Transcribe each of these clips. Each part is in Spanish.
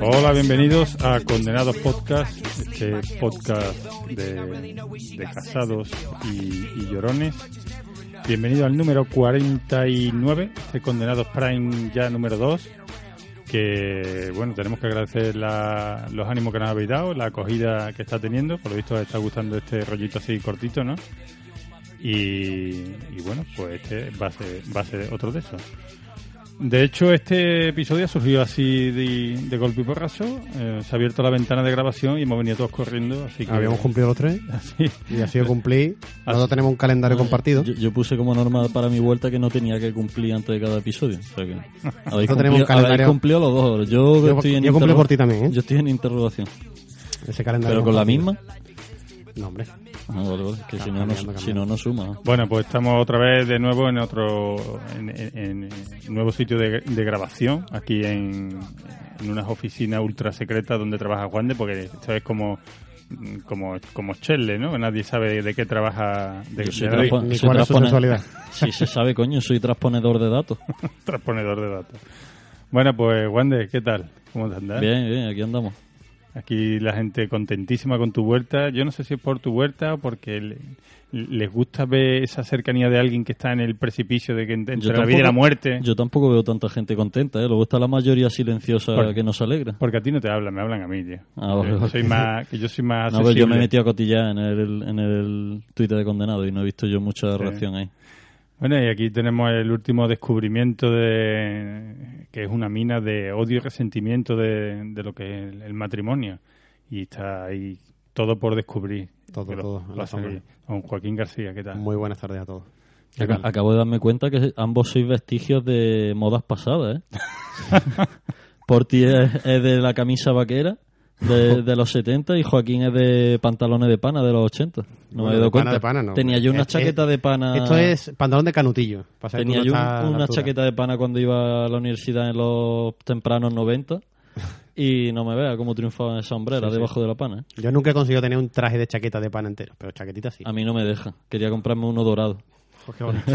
Hola, bienvenidos a Condenados Podcast, este podcast de, de casados y, y llorones. Bienvenido al número 49 de Condenados Prime, ya número 2. Que bueno, tenemos que agradecer la- los ánimos que nos habéis dado, la acogida que está teniendo. Por lo visto, os está gustando este rollito así cortito, ¿no? Y, y bueno, pues este va a ser, va a ser otro de esos. De hecho, este episodio ha surgido así de, de golpe y porrazo. Eh, se ha abierto la ventana de grabación y hemos venido todos corriendo. Así que, Habíamos cumplido los tres así. y ha sido cumplir. Nosotros tenemos un calendario compartido. Yo, yo puse como norma para mi vuelta que no tenía que cumplir antes de cada episodio. O sea que habéis, tenemos cumplido, un calendario- habéis cumplido los dos. Yo, Yo- estoy en yo cumplí por ti también, ¿eh? Yo estoy en interrogación. Ese calendario Pero con la misma. No, hombre. Ah, vale, vale, que si no, no, cambiando, si no, no suma. ¿no? Bueno, pues estamos otra vez de nuevo en otro en, en- en un nuevo sitio de, de grabación, aquí en, en unas oficinas ultra secretas donde trabaja Juan de, porque esto es como como como Chelle, ¿no? Nadie sabe de qué trabaja, de, Yo soy de cuál es su sexualidad. Si se sabe, coño, soy transponedor de datos. transponedor de datos. Bueno, pues Wander, ¿qué tal? ¿Cómo te andas? Bien, bien, aquí andamos. Aquí la gente contentísima con tu vuelta. Yo no sé si es por tu vuelta o porque le- les gusta ver esa cercanía de alguien que está en el precipicio de que entre Yo la vida y la muerte. Yo tampoco veo tanta gente contenta, ¿eh? Luego está la mayoría silenciosa que nos alegra. Porque a ti no te hablan, me hablan a mí, tío. Ah, vale, Yo soy más, que yo soy más No, pero yo me he metido a cotillar en el, en el Twitter de condenado y no he visto yo mucha reacción ahí. Bueno, y aquí tenemos el último descubrimiento de que es una mina de odio y resentimiento de, de lo que es el, el matrimonio. Y está ahí todo por descubrir. Todo, lo- todo, lo la. Con Joaquín García, ¿qué tal? Muy buenas tardes a todos. ¿Qué Ac- tal? Acabo de darme cuenta que ambos sois vestigios de modas pasadas, ¿eh? Porti es, es de la camisa vaquera de, de los 70 y Joaquín es de pantalones de pana de los 80. No Bueno, me he dado cuenta. de pana no. Tenía yo una Es- chaqueta es- de pana. Esto es pantalón de canutillo. Tenía yo una chaqueta de pana cuando iba a la universidad en los tempranos 90 y no me vea cómo triunfaba en esa Sí, sí. debajo de la pana. ¿eh? Yo nunca he conseguido tener un traje de chaqueta de pana entero, pero chaquetita sí. A mí no me deja. Quería comprarme uno dorado. Pues qué bonito.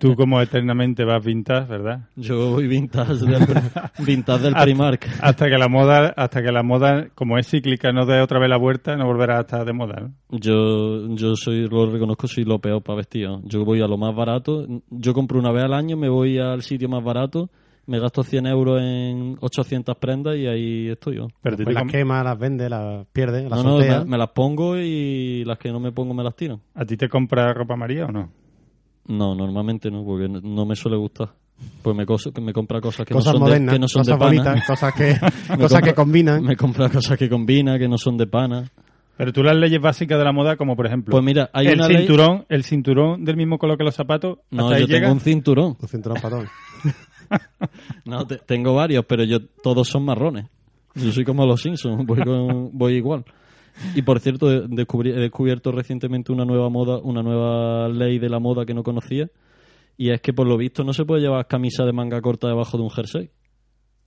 Tú como eternamente vas vintage, ¿verdad? Yo voy vintage del, vintage del Hasta- Primark. Hasta que la moda, hasta que la moda, como es cíclica, no dé otra vez la vuelta, no volverá a estar de moda, ¿no? Yo, yo soy, lo reconozco, soy lo peor para vestir. ¿no? Yo voy a lo más barato. Yo compro una vez al año, me voy al sitio más barato, me gasto 100 euros en 800 prendas y ahí estoy yo. Pero Pues te las quema, las vende, las pierde, las No, no, me, me las pongo y las que no me pongo me las tiran. ¿A ti te compra ropa María o no? No, normalmente no, porque no, no me suele gustar. Pues me, coso- que me compra cosas que cosas no son, de, modernas, que no son cosas de pana. bonitas, cosas que, cosas que combinan. Me compra cosas que combina, que no son de pana. Pero tú las leyes básicas de la moda, como por ejemplo, Pues mira, hay el una ley- cinturón, el cinturón del mismo color que los zapatos, No, hasta ahí yo llega. tengo un cinturón. Un cinturón patón. No, te- tengo varios, pero yo todos son marrones. Yo soy como los Simpsons, voy, con- voy igual. Y por cierto, de- descubrí- he descubierto recientemente una nueva moda, una nueva ley de la moda que no conocía. Y es que por lo visto no se puede llevar camisa de manga corta debajo de un jersey.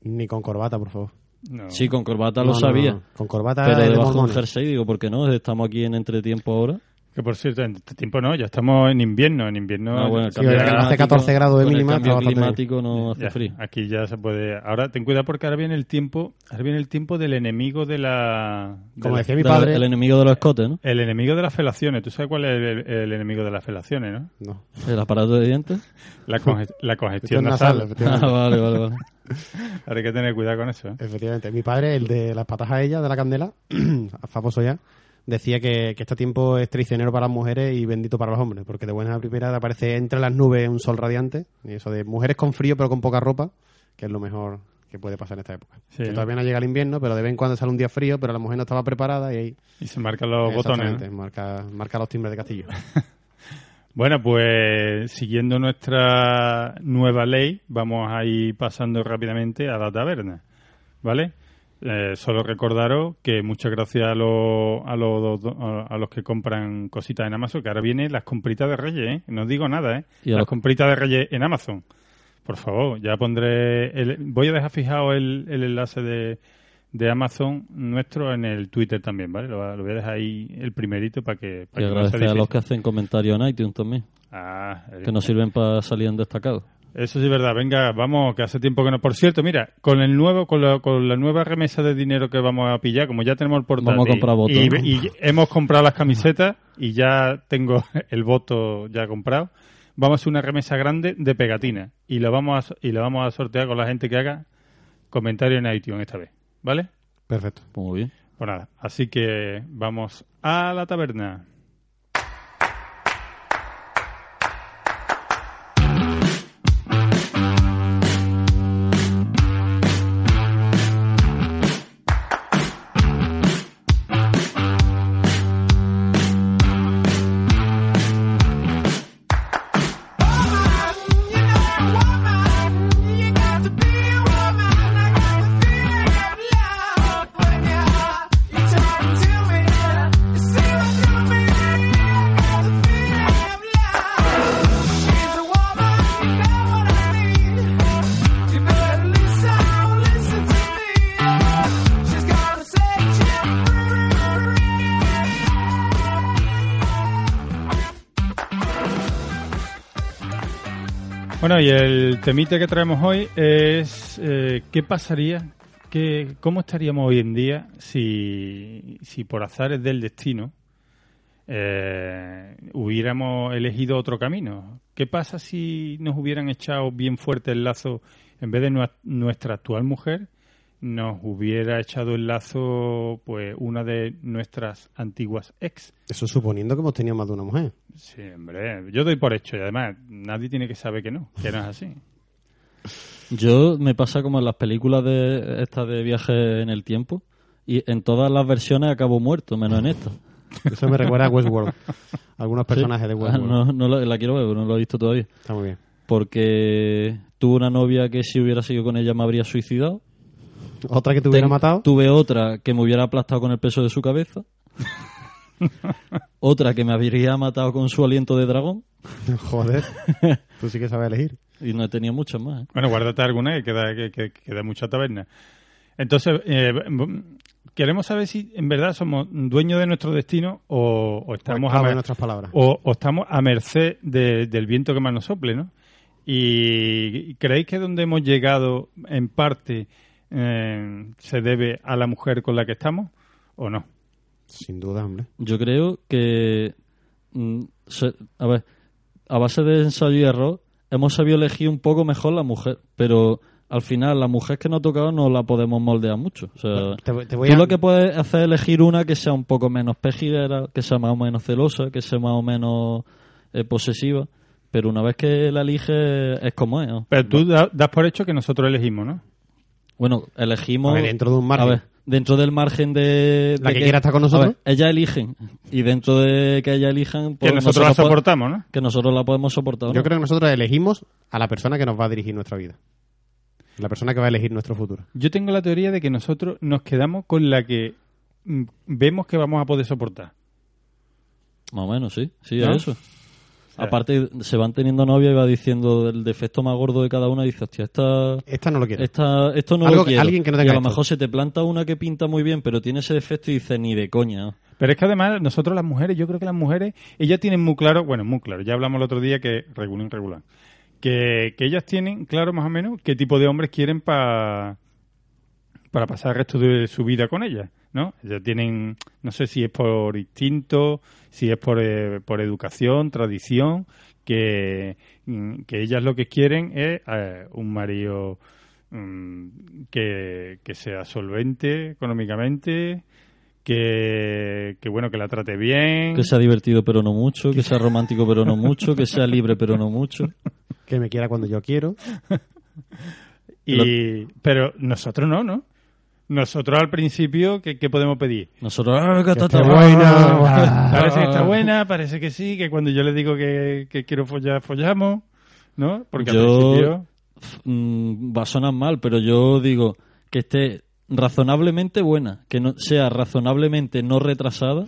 Ni con corbata, por favor. No. Sí, con corbata No, lo sabía. no. Con corbata Pero debajo de un jersey, digo, ¿por qué no? Estamos aquí en entretiempo ahora. Que por cierto, en este tiempo no, ya estamos en invierno. En invierno bueno, Sí, hace climático- 14 grados de con el mínima, cambio climático no hace ya, frío. aquí ya se puede. Ahora ten cuidado porque ahora viene el tiempo, ahora viene el tiempo del enemigo de la. de Como la- decía mi padre. el enemigo de los escotes, ¿no? el enemigo de las felaciones. ¿Tú sabes cuál es el, el enemigo de las felaciones, no? No. El aparato de dientes. La, conge- la congestión Gestión nasal. Ah, vale, vale, vale. Ahora hay que tener cuidado con eso. ¿eh? Efectivamente. Mi padre, el de las patas a ella, de la candela, famoso ya, decía que, que este tiempo es traicionero para las mujeres y bendito para los hombres, porque de buena a primera te aparece entre las nubes un sol radiante, y eso de mujeres con frío pero con poca ropa, que es lo mejor que puede pasar en esta época. Sí, que todavía no llega el invierno, pero de vez en cuando sale un día frío, pero la mujer no estaba preparada y ahí Y se marcan los botones. ¿no? marca, marca los timbres de castillo. Bueno, pues siguiendo nuestra nueva ley, vamos a ir pasando rápidamente a la taberna, ¿vale? Eh, solo recordaros que muchas gracias a, los a, los, a los que compran cositas en Amazon, que ahora vienen las compritas de Reyes, ¿eh? No digo nada, ¿eh? Y Las los- compritas de Reyes en Amazon. Por favor, ya pondré... El, voy a dejar fijado el, el enlace de, de Amazon nuestro en el Twitter también, ¿vale? Lo, lo voy a dejar ahí el primerito para que... Y Para que no sea agradecer a los que hacen comentarios en iTunes también, Ah, que nos sirven para salir en destacado. Eso sí es verdad. Venga, vamos, que hace tiempo que no. Por cierto, mira, con el nuevo, con la, con la nueva remesa de dinero que vamos a pillar, como ya tenemos el portátil Vamos a comprar votos, y, ¿no? y hemos comprado las camisetas y ya tengo el voto ya comprado, vamos a hacer una remesa grande de pegatina y lo vamos a, y lo vamos a sortear con la gente que haga comentario en iTunes esta vez, ¿vale? Perfecto. Pues muy bien. Pues nada, así que vamos a la taberna. Y el temite que traemos hoy es eh, qué pasaría, qué, cómo estaríamos hoy en día si, si por azares del destino eh, hubiéramos elegido otro camino. ¿Qué pasa si nos hubieran echado bien fuerte el lazo en vez de nuestra actual mujer? Nos hubiera echado el lazo pues una de nuestras antiguas ex. Eso suponiendo que hemos tenido más de una mujer. Sí, hombre, yo doy por hecho y además nadie tiene que saber que no, que no es así. Yo me pasa como en las películas de estas de viaje en el tiempo y en todas las versiones acabo muerto, menos en esta. Eso me recuerda a Westworld. Algunos personajes de Ah, Westworld. no, no la, la quiero ver, no lo he visto todavía. Está muy bien. Porque tuve una novia que si hubiera seguido con ella me habría suicidado. Otra que te hubiera Ten- matado. Tuve otra que me hubiera aplastado con el peso de su cabeza. otra que me habría matado con su aliento de dragón. Joder. Tú sí que sabes elegir. Y no he tenido muchas más. ¿eh? Bueno, guárdate alguna que queda, que, que- que queda mucha taberna. Entonces, eh, queremos saber si en verdad somos dueños de nuestro destino o, o estamos, a, nuestras palabras. o, o estamos a merced de- del viento que más nos sople, ¿no? Y creéis que donde hemos llegado, en parte, eh, se debe a la mujer con la que estamos o no? Sin duda, hombre. Yo creo que. mm, se- a ver, a base de ensayo y error, hemos sabido elegir un poco mejor la mujer. Pero al final, la mujer que nos ha tocado no la podemos moldear mucho. O sea, Te, te voy tú a... lo que puedes hacer es elegir una que sea un poco menos pejiguera, que sea más o menos celosa, que sea más o menos eh, posesiva. Pero una vez que la eliges, es como es. ¿no? Pero tú da- das por hecho que nosotros elegimos, ¿no? Bueno, elegimos. A ver, dentro de un margen. A ver, dentro del margen de. La que quiera estar con nosotros. Ver, ellas eligen. Y dentro de que ellas elijan. pues que nosotros la po- soportamos, ¿no? Que nosotros la podemos soportar. ¿o Yo creo que nosotros elegimos a la persona que nos va a dirigir nuestra vida. La persona que va a elegir nuestro futuro. Yo tengo la teoría de que nosotros nos quedamos con la que mm, vemos que vamos a poder soportar. Más o menos, sí. Sí, ¿No? es eso. Aparte, se van teniendo novia y va diciendo el defecto más gordo de cada una. Y dice, hostia, esta. Esta no lo quiero. Esta, esto no Algo lo que- quiero. alguien que no y tenga a lo esto. mejor se te planta una que pinta muy bien, pero tiene ese defecto y dice ni de coña. Pero es que además nosotros las mujeres, yo creo que las mujeres, ellas tienen muy claro, bueno, muy claro, ya hablamos el otro día que regular, regular, que, que ellas tienen claro más o menos qué tipo de hombres quieren para para pasar el resto de su vida con ellas, ¿no? Ellas tienen, no sé si es por instinto, si es por, eh, por educación, tradición, que, mm, que ellas lo que quieren es eh, un marido mm, que, que sea solvente económicamente, que, que bueno, que la trate bien. Que sea divertido pero no mucho, que sea romántico pero no mucho, que sea libre pero no mucho. Que me quiera cuando yo quiero. y, pero nosotros no, ¿no? Nosotros al principio, ¿qué, qué podemos pedir? Nosotros, ah, que está buena. Parece que está buena, parece que sí, que cuando yo le digo que, que quiero follar, follamos, ¿no? Porque al principio... Mm, va a sonar mal, pero yo digo que esté razonablemente buena, que no sea razonablemente no retrasada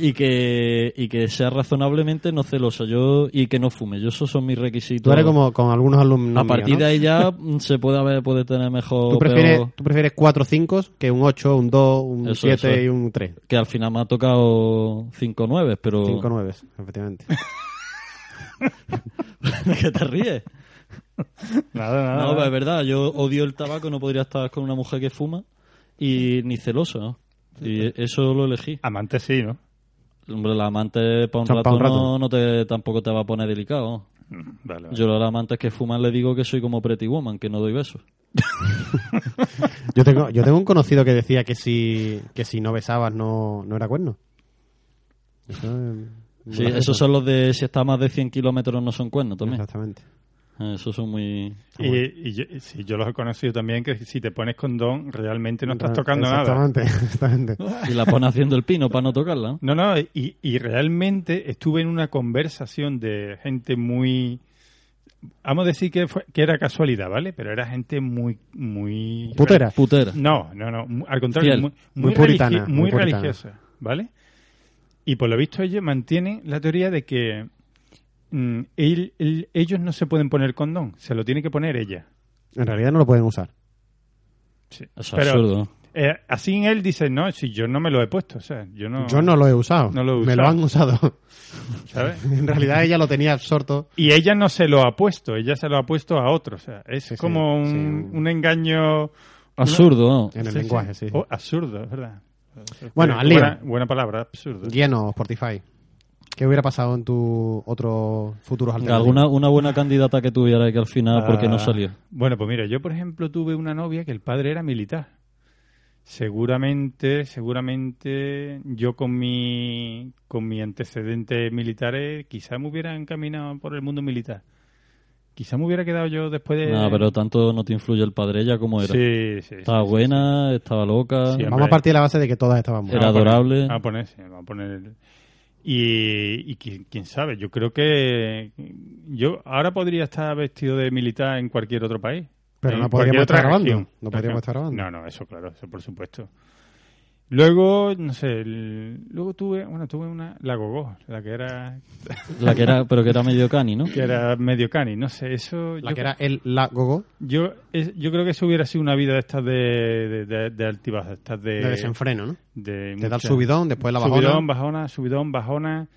y que y que sea razonablemente no celosa yo y que no fume yo esos son mis requisitos Tú eres como con algunos alumnos a partir míos, ¿no? de ahí ya mm, se puede haber puede tener mejor ¿Tú o prefieres, peor, tú prefieres 4 5 que un 8, un 2, un Eso, 7 eso es. y un 3. que al final me ha tocado 5 9 pero 5 9, efectivamente. ¿qué te ríes? Nada, nada. No, es verdad, yo odio el tabaco, no podría estar con una mujer que fuma y ni celoso, ¿no? Y eso lo elegí. Amante sí, ¿no? Hombre, la amante para un, rato, pa' un rato. No, no te, tampoco te va a poner delicado. Mm, Vale, vale. Yo a las amantes que fuman le digo que soy como Pretty Woman, que no doy besos. Yo tengo, yo tengo un conocido que decía que si, que si no besabas no, no era cuerno. Eso es muy Sí, esos son los de si está a más de 100 kilómetros no son cuernos también. Exactamente. Eh, Esos son muy... Y, y yo, sí, yo los he conocido también que si te pones condón realmente no estás tocando nada. Exactamente, exactamente. Y la pone haciendo el pino para no tocarla. ¿no? No, no, y, y realmente estuve en una conversación de gente muy... Vamos a decir que, fue- que era casualidad, ¿vale? Pero era gente muy... muy Putera. Putera. No, no, no. Al contrario, Fiel. muy, Muy muy, puritana, muy muy puritana. religiosa, ¿vale? Y por lo visto ellos mantienen la teoría de que mm, él- él- ellos no se pueden poner condón, se lo tiene que poner ella. En realidad no lo pueden usar. Sí. Es Pero, absurdo. eh, así él dice, no, si yo no me lo he puesto, o sea, yo no... Yo no lo he usado. No lo he Me lo usado. han usado. ¿sabes? en realidad ella lo tenía absorto. Y ella no se lo ha puesto, ella se lo ha puesto a otro, o sea, es Sí, sí, como un, sí. un engaño... Absurdo, ¿no? En el Sí, sí. lenguaje, sí. Oh, absurdo, es verdad. Bueno, al lío. buena, buena palabra, absurdo. Lleno, Spotify. ¿Qué hubiera pasado en tu otro futuros alternativos? Alguna una buena candidata que tuviera y que al final, porque no Ah, salió? Bueno, pues mira, yo por ejemplo tuve una novia que el padre era militar. Seguramente, seguramente yo con mi con mi antecedentes militares quizá me hubiera encaminado por el mundo militar. Quizá me hubiera quedado yo después de No, pero tanto no te influye el padre ella como era. Sí, sí. Estaba sí, sí, buena, estaba loca. Sí, Vamos a partir de la base de que todas estaban buenas. Era Vamos a poner- adorable. Vamos a poner, vamos a poner y, y quién, quién sabe, yo creo que yo ahora podría estar vestido de militar en cualquier otro país. Pero no podríamos estar grabando. No podríamos estar grabando. No, no, eso claro, eso por supuesto. Luego, no sé, el- luego tuve, bueno, tuve una, la Gogó, la que era, La que era, pero que era medio cani, ¿no? que era medio cani, no sé, eso. La yo, que era el la gogo yo, es- yo creo que eso hubiera sido una vida de estas de, de, de, de estas de, de desenfreno, ¿no? de Te da el mucha- subidón, después la bajona. subidón, bajona, subidón, bajona.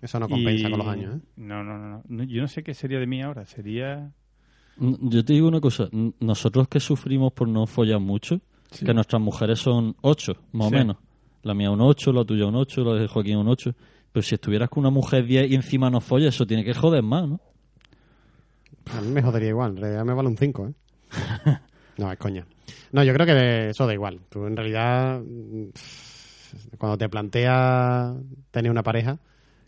Eso no compensa y- con los años, ¿eh? No, no, no, no, yo no sé qué sería de mí ahora, sería. Yo te digo una cosa, nosotros que sufrimos por no follar mucho, que nuestras mujeres son ocho, más Sí. o menos. La mía un ocho, la tuya un ocho, la de Joaquín un ocho. Pero si estuvieras con una mujer 10 y encima no folla, eso tiene que joder más, ¿no? A mí me jodería igual, en realidad me vale un 5, ¿eh? no, es coña. No, yo creo que eso da igual. Tú en realidad, mm, cuando te planteas tener una pareja,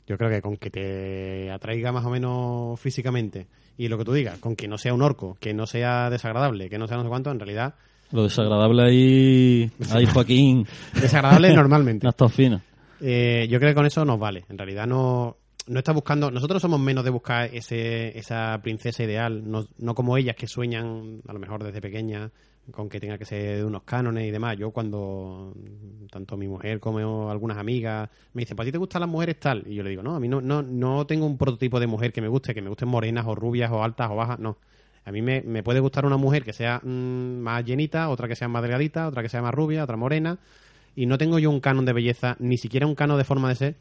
yo creo que con que te atraiga más o menos físicamente y lo que tú digas, con que no sea un orco, que no sea desagradable, que no sea no sé cuánto, en realidad, Lo desagradable ahí, ahí Joaquín, desagradable normalmente. no está fino. Eh, yo creo que con eso nos vale. En realidad no, no está buscando. Nosotros somos menos de buscar ese, esa princesa ideal, no, no como ellas que sueñan, a lo mejor desde pequeña, con que tenga que ser de unos cánones y demás. Yo, cuando tanto mi mujer como algunas amigas me dicen, ¿para ti te gustan las mujeres tal? Y yo le digo, no, a mí no, no, no tengo un prototipo de mujer que me guste, que me gusten morenas o rubias o altas o bajas, no. A mí me, me puede gustar una mujer que sea mm, más llenita, otra que sea más delgadita, otra que sea más rubia, otra morena. Y no tengo yo un canon de belleza, ni siquiera un canon de forma de ser,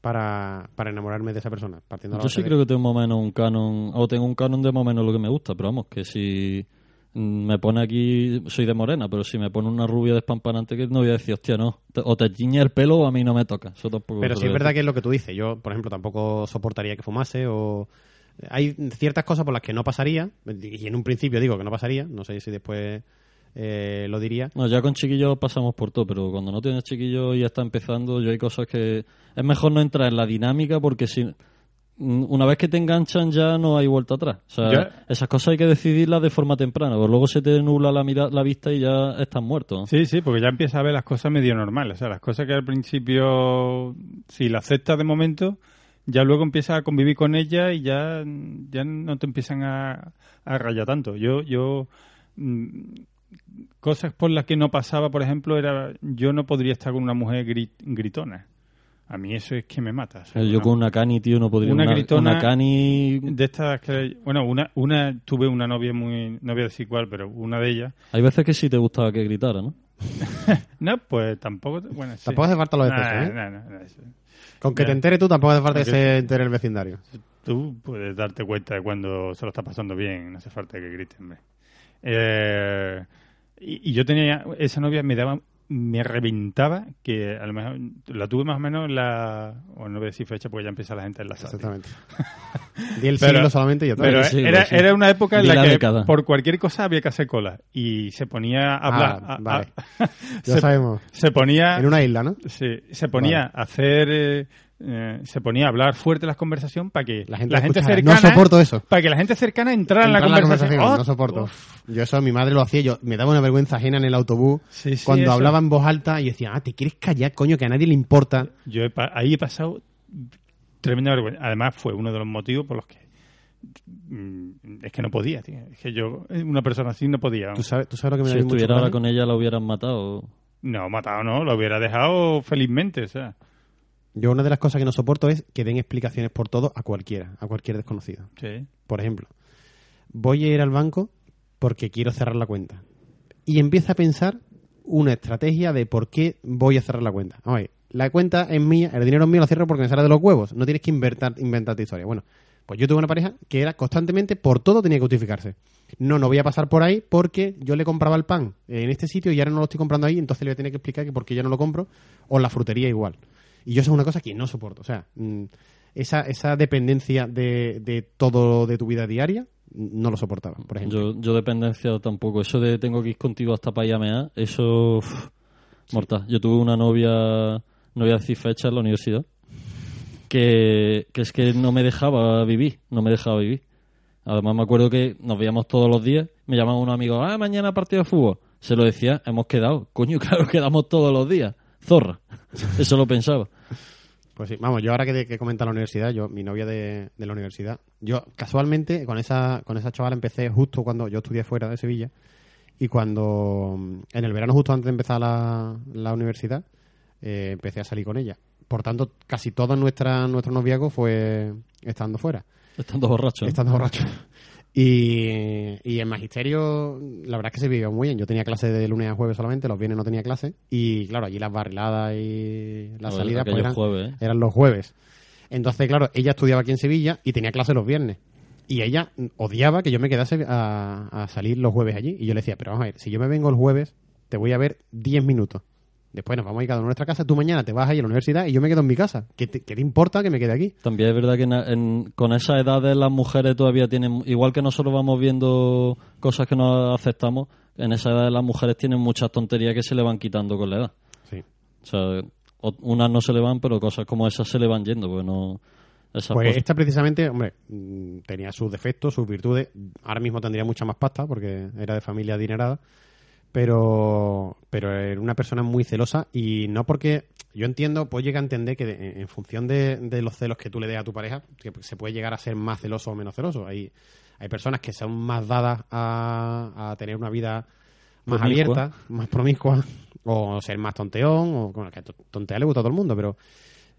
para, para enamorarme de esa persona. Partiendo de Yo sí de- creo que tengo más o menos un canon, o tengo un canon de más o menos lo que me gusta, pero vamos, que si mm, me pone aquí, soy de morena, pero si me pone una rubia despampanante que no voy a decir, hostia, no, o te tiñe el pelo o a mí no me toca. Eso tampoco Pero sí es verdad que es lo que tú dices. Yo, por ejemplo, tampoco soportaría que fumase o... Hay ciertas cosas por las que no pasaría, y en un principio digo que no pasaría, no sé si después eh, lo diría. No, ya con chiquillos pasamos por todo, pero cuando no tienes chiquillos y ya está empezando, yo hay cosas que es mejor no entrar en la dinámica porque si una vez que te enganchan ya no hay vuelta atrás. O sea, Ya- esas cosas hay que decidirlas de forma temprana, porque luego se te nubla la, mira- la vista y ya estás muerto. ¿no? Sí, sí, porque ya empiezas a ver las cosas medio normales. O sea, las cosas que al principio, si las aceptas de momento, ya luego empiezas a convivir con ellas y ya, ya no te empiezan a, a rayar tanto. Yo, yo, mm, cosas por las que no pasaba, por ejemplo, era yo no podría estar con una mujer gri- gritona. A mí eso es que me mata. o sea, Yo no- con una cani, tío, no podría. Una Una, gritona- una cani. De estas que... Bueno, una, una tuve una novia muy... No voy a decir cuál, pero una de ellas. Hay veces que sí te gustaba que gritara, ¿no? No, pues tampoco... Bueno, sí. Tampoco hace falta lo de Nah, pecho, ¿eh? Con que te enteres tú tampoco hace falta que se entere el vecindario. Tú puedes darte cuenta de cuando se lo está pasando bien, no hace falta que hombre. Eh, y, y yo tenía, esa novia me daba, me reventaba, que a lo mejor la tuve más o menos en la, o no voy a decir fecha porque ya empieza la gente en la Exactamente. Di el Pero- siglo solamente y ya. Pero Sí, era, sí. era una época en la la que década. por cualquier cosa había que hacer cola y se ponía a hablar. Ah, a- a- vale. Ya se, sabemos. se ponía En una isla, ¿no? Sí, se ponía a hacer, eh, eh, se ponía a hablar fuerte las conversaciones para que La gente, la cercana, No soporto eso. para que la gente cercana entrara en la conversación. Oh, no soporto. uf. Yo eso, mi madre lo hacía, yo me daba una vergüenza ajena en el autobús Sí, sí, cuando eso. hablaba en voz alta y decía, ah, te quieres callar, coño, que a nadie le importa. Yo he ahí he pasado tremenda vergüenza. Además fue uno de los motivos por los que mm, es que no podía, tío. Es que yo, una persona así no podía. ¿Tú sabes, tú sabes lo que me Si estuviera ahora con ella, la hubieran matado. No, matado no, lo hubiera dejado felizmente, o sea. Yo una de las cosas que no soporto es que den explicaciones por todo a cualquiera, a cualquier desconocido. Sí. Por ejemplo, voy a ir al banco porque quiero cerrar la cuenta. Y empieza a pensar una estrategia de por qué voy a cerrar la cuenta. Vamos a ver, la cuenta es mía, el dinero es mío, lo cierro porque me sale de los huevos. No tienes que inventar, inventarte historia. Bueno, pues yo tuve una pareja que era constantemente por todo tenía que justificarse. No, no voy a pasar por ahí porque yo le compraba el pan en este sitio y ahora no lo estoy comprando ahí, entonces le voy a tener que explicar que por qué yo no lo compro o la frutería igual. Y yo eso es una cosa que no soporto. O sea, mm, esa, esa dependencia de, de todo de tu vida diaria, mm, no lo soportaba, por ejemplo. Yo, yo dependencia tampoco. Eso de tengo que ir contigo hasta para allá a mear, eso. mortal. Yo tuve una novia, no voy a decir fecha en la universidad, que, que es que no me dejaba vivir, no me dejaba vivir. Además me acuerdo que nos veíamos todos los días, me llamaban unos amigos, ah, mañana partido de fútbol. Se lo decía, hemos quedado. Coño, claro, quedamos todos los días. Zorra. Eso lo pensaba. Pues sí, vamos, yo ahora que, que comenta la universidad, yo, mi novia de, de la universidad, yo casualmente con esa, con esa chavala empecé justo cuando yo estudié fuera de Sevilla y cuando en el verano justo antes de empezar la, la universidad eh, empecé a salir con ella. Por tanto, casi todo nuestra, nuestro noviazgo fue estando fuera. Estando borracho. Estando borracho. Y, y en magisterio, la verdad es que se vivió muy bien. Yo tenía clase de lunes a jueves solamente, los viernes no tenía clase. Y claro, allí las barriladas y las Joder, salidas pues, aquellos eran, jueves, ¿eh? eran los jueves. Entonces, claro, ella estudiaba aquí en Sevilla y tenía clase los viernes. Y ella odiaba que yo me quedase a, a salir los jueves allí. Y yo le decía, pero vamos a ver, si yo me vengo el jueves, te voy a ver 10 minutos. Después nos vamos a ir cada uno a nuestra casa. Tú mañana te vas a ir a la universidad y yo me quedo en mi casa. ¿Qué te, qué te importa que me quede aquí? También es verdad que en- en- con esa edades las mujeres todavía tienen, igual que nosotros vamos viendo cosas que no aceptamos, en esa edad las mujeres tienen muchas tonterías que se le van quitando con la edad. Sí. O sea, unas no se le van, pero cosas como esas se le van yendo, pues no... Esas Pues cosas- esta precisamente, hombre, mm, tenía sus defectos, sus virtudes. Ahora mismo tendría mucha más pasta porque era de familia adinerada. Pero, pero era una persona muy celosa y no porque yo entiendo, pues llega a entender que de- en función de, de los celos que tú le des a tu pareja, que se puede llegar a ser más celoso o menos celoso. Hay, hay personas que son más dadas a, a tener una vida más Promiscua. abierta, más promiscua, o ser más tonteón, o bueno, que to- tontear le gusta a todo el mundo, pero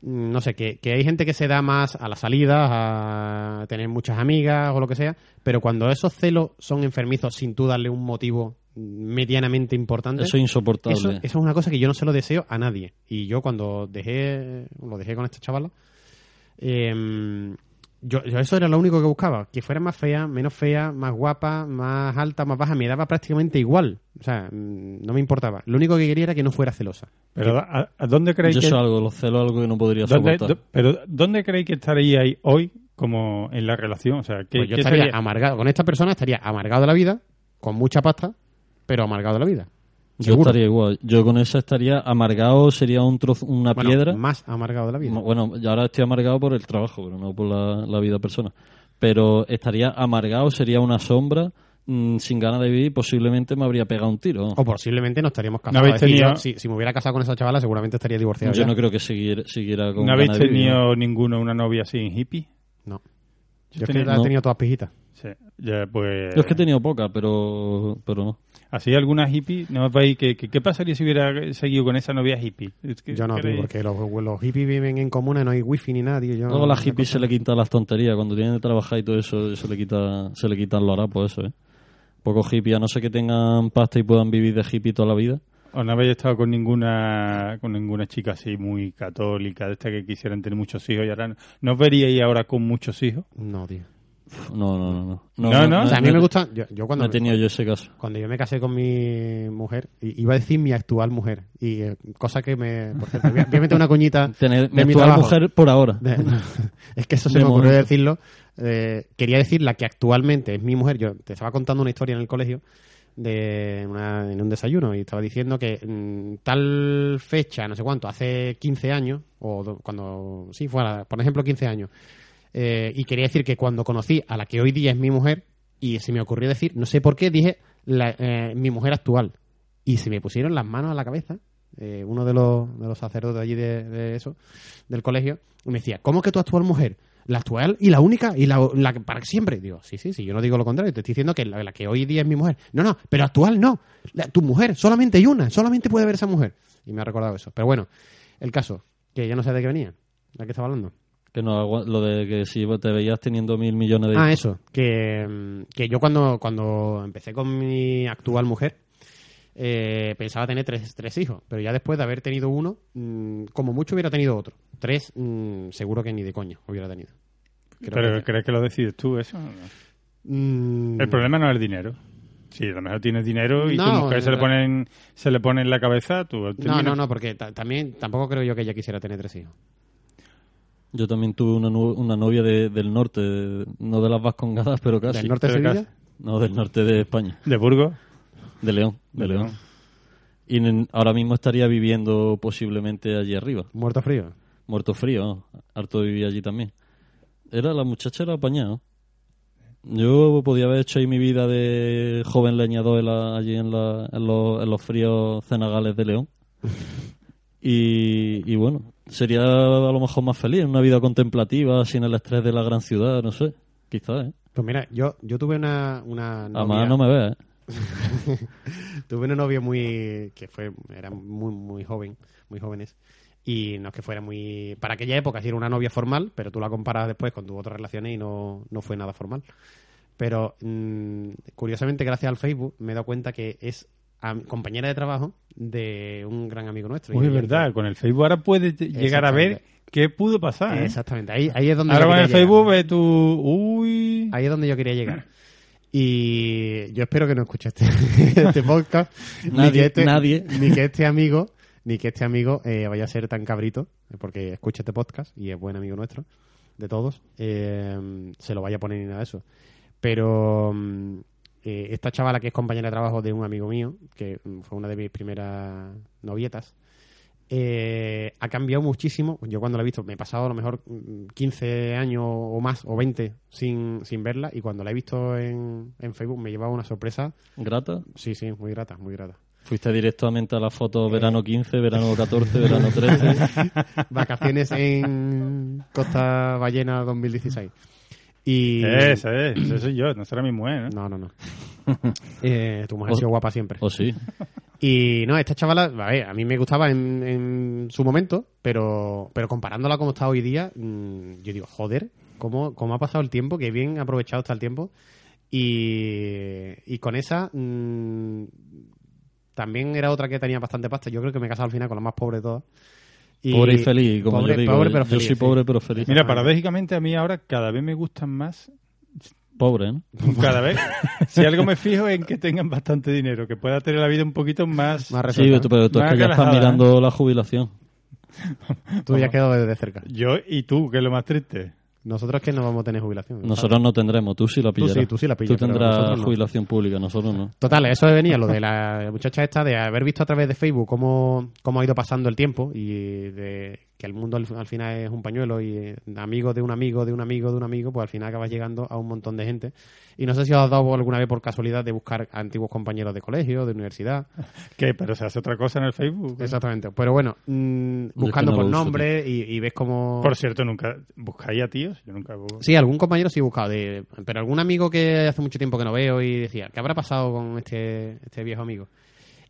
mm, no sé, que, que hay gente que se da más a las salidas, a tener muchas amigas o lo que sea, pero cuando esos celos son enfermizos sin tú darle un motivo medianamente importante, Eso es insoportable. eso, eso es una cosa que yo no se lo deseo a nadie. Y yo cuando dejé, lo dejé con esta chavala, em, yo, yo eso era lo único que buscaba, que fuera más fea, menos fea, más guapa, más alta, más baja, me daba prácticamente igual. O sea, mm, no me importaba. Lo único que quería era que no fuera celosa. Pero ¿a, a dónde creéis Yo que eso algo, los celos algo que no podría dónde- soportar. pero dónde creéis que estaríais hoy como en la relación? O sea, ¿qué, Pues yo qué estaría sería? amargado, con esta persona estaría amargado de la vida, con mucha pasta, pero amargado de la vida. Yo Seguro. estaría igual. Yo con esa estaría amargado, sería un trozo, una Bueno, piedra. más amargado de la vida. Bueno, ahora estoy amargado por el trabajo, pero no por la, la vida personal. Pero estaría amargado, sería una sombra, mm, sin ganas de vivir, posiblemente me habría pegado un tiro. O posiblemente no estaríamos ¿No casados. habéis Es decir, tenido- yo, si, si me hubiera casado con esa chavala, seguramente estaría divorciado. Yo ya. no creo que seguir, siguiera con ¿No habéis ganas tenido ninguno una novia así en hippie? No. Yo Yo es que la he no. tenido todas pijitas. Sí, ya, pues... Yo es que he tenido poca, pero, pero no. Así alguna hippie, no veis que, que- ¿qué pasaría si hubiera seguido con esa novia hippie? Es que- Yo no, ¿qué tío, porque los, los hippies viven en comunas, no hay wifi ni tío. Yo, Luego a las hippies se le quitan las tonterías. Cuando tienen que trabajar y todo eso, se le quita, se le quitan los harapos, eso, ¿eh? Pocos hippies, a no ser que tengan pasta y puedan vivir de hippie toda la vida. ¿O no habéis estado con ninguna con ninguna chica así muy católica, de esta que quisieran tener muchos hijos y ahora no, ¿no os veríais ahora con muchos hijos? No, tío. No, no, no. No, No, no. O sea, a mí me gusta... Yo, yo cuando, No he tenido yo ese caso. cuando yo me casé con mi mujer, iba a decir mi actual mujer, y eh, cosa que me... Por cierto, voy a, voy a meter una coñita Tener de mi actual trabajo. mujer por ahora. De- es que eso se De me ocurrió momento. decirlo. Eh, quería decir la que actualmente es mi mujer. Yo te estaba contando una historia en el colegio de una- en un desayuno y estaba diciendo que mm, tal fecha, no sé cuánto, hace 15 años, o do- cuando, sí, fuera, por ejemplo, 15 años, eh, y quería decir que cuando conocí a la que hoy día es mi mujer, y se me ocurrió decir, no sé por qué, dije la- eh, mi mujer actual. Y se me pusieron las manos a la cabeza, eh, uno de los, de los sacerdotes allí de, eso, del colegio, y me decía, ¿cómo que tu actual mujer? La actual y la única y la, la que para siempre. Digo, sí, sí, sí, yo no digo lo contrario, te estoy diciendo que la, la que hoy día es mi mujer. No, no, pero actual no. La- tu mujer, solamente hay una, solamente puede haber esa mujer. Y me ha recordado eso. Pero bueno, el caso, que ya no sé de qué venía, de qué estaba hablando. Que no, lo de que si te veías teniendo mil millones de Ah, hijos. eso, que, que yo cuando, cuando empecé con mi actual mujer, eh, pensaba tener tres, tres hijos, pero ya después de haber tenido uno, mm, como mucho hubiera tenido otro. Tres, mm, seguro que ni de coña hubiera tenido. Creo ¿Pero que- crees que lo decides tú eso? Mm, El problema no es el dinero. Si a lo mejor tienes dinero y tu No, mujer se le, eh, pone en, se le pone en la cabeza, tú No, no, no, porque ta- también tampoco creo yo que ella quisiera tener tres hijos. Yo también tuve una, una novia de- del norte, de- no de las Vascongadas, pero casi. ¿Del norte de? No, del norte de España, ¿De Burgos? de León, de, De León. León. Y en- ahora mismo estaría viviendo posiblemente allí arriba, Muerto frío. muerto frío, ¿no? harto de vivir allí también. Era la muchacha era apañada. Yo podía haber hecho ahí mi vida de joven leñador en la- allí en, la- en los, en los fríos cenagales de León. Y, y bueno, sería a lo mejor más feliz, una vida contemplativa, sin el estrés de la gran ciudad, no sé, quizás, ¿eh? Pues mira, yo, yo tuve una, una novia, Además no me ves, ¿eh? tuve una novia muy que fue era muy muy joven, muy jóvenes y no es que fuera muy para aquella época sí era una novia formal, pero tú la comparas después con tus otras relaciones y no, no fue nada formal. Pero mm, curiosamente gracias al Facebook me he dado cuenta que es am- compañera de trabajo de un gran amigo nuestro. Uy, Y es verdad, con el Facebook ahora puedes llegar a ver qué pudo pasar. ¿eh? Exactamente, ahí, ahí es donde Ahora yo con el quería llegar. Facebook ves tú, uy, Ahí es donde yo quería llegar. Y yo espero que no escuche este, este podcast. ni Nadie, que este, nadie. Ni que este amigo, ni que este amigo eh, vaya a ser tan cabrito, porque escucha este podcast y es buen amigo nuestro, de todos, eh, se lo vaya a poner ni nada de eso. Pero mm, eh, esta chavala que es compañera de trabajo de un amigo mío, que mm, fue una de mis primeras novietas, eh, ha cambiado muchísimo. Yo cuando la he visto, me he pasado a lo mejor mm, 15 años o más, o 20 sin, sin verla, y cuando la he visto en, en Facebook me llevaba una sorpresa. ¿Grata? Sí, sí, muy grata, muy grata. Fuiste directamente a la foto verano 15, verano 14, verano 13. Vacaciones en Costa Ballena 2016. Y... esa es, ese soy yo, no será mi mujer, ¿no? No, no, no. Eh, tu mujer ha O- sido guapa siempre. ¿O sí? Y no, esta chavala, a ver, a mí me gustaba en, en su momento, pero, pero comparándola como está hoy día, mm, yo digo, joder, ¿cómo, cómo ha pasado el tiempo, qué bien aprovechado está el tiempo. Y, y con esa mm, también era otra que tenía bastante pasta. Yo creo que me he casado al final con la más pobre de todas. Y- Pobre y feliz, como pobre- yo digo. pobre pero yo feliz, soy sí. pobre pero feliz. Mira, paradójicamente a mí ahora cada vez me gustan más, Pobre, ¿no? cada vez, si algo me fijo en que tengan bastante dinero, que pueda tener la vida un poquito más... Más Sí, tú- pero tú es que ya estás relajada, mirando la jubilación. Tú ya has quedado desde cerca. Yo y tú, que es lo más triste. Nosotros que no vamos a tener jubilación. Nosotros no tendremos, tú sí la pillarás. sí, tú sí la pillas, Tú tendrás no. jubilación pública, nosotros no. Total, eso venía lo de la muchacha esta, de haber visto a través de Facebook cómo, cómo ha ido pasando el tiempo y de que el mundo al, al final es un pañuelo y eh, amigos de un amigo, de un amigo, de un amigo, pues al final acabas llegando a un montón de gente. Y no sé si os has dado alguna vez por casualidad de buscar a antiguos compañeros de colegio, de universidad. ¿Qué? ¿Pero se hace otra cosa en el Facebook? Exactamente. Pero bueno, mm, buscando no por nombre y, y ves como... Por cierto, nunca buscáis a tíos. Yo nunca. Sí, algún compañero sí he buscado, de, pero algún amigo que hace mucho tiempo que no veo y decía, ¿qué habrá pasado con este, este viejo amigo?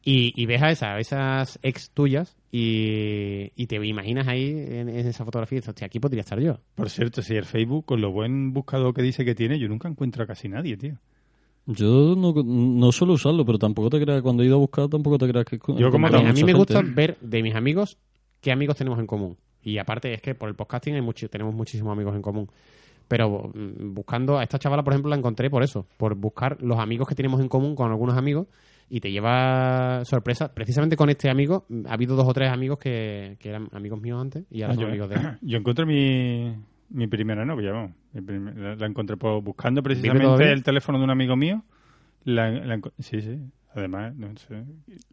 Y, y ves a esas, a esas ex tuyas y, y te imaginas ahí en, en esa fotografía y dices, hostia, aquí podría estar yo. Por cierto, si el Facebook, con lo buen buscador que dice que tiene, yo nunca encuentro a casi nadie, tío. Yo no, no suelo usarlo, pero tampoco te creas, cuando he ido a buscar, tampoco te creas que... Yo como A mí, a mí me gente. gusta ver de mis amigos qué amigos tenemos en común. Y aparte es que por el podcasting hay mucho, tenemos muchísimos amigos en común. Pero mm, buscando a esta chavala, por ejemplo, la encontré por eso, por buscar los amigos que tenemos en común con algunos amigos y te lleva sorpresa. Precisamente con este amigo, ha habido dos o tres amigos que, que eran amigos míos antes y ahora Ah, son yo, amigos de él. yo encontré mi, mi primera novia, vamos. Mi prim- la, la encontré por, buscando precisamente el teléfono de un amigo mío. La, sí, sí. Además, no sé.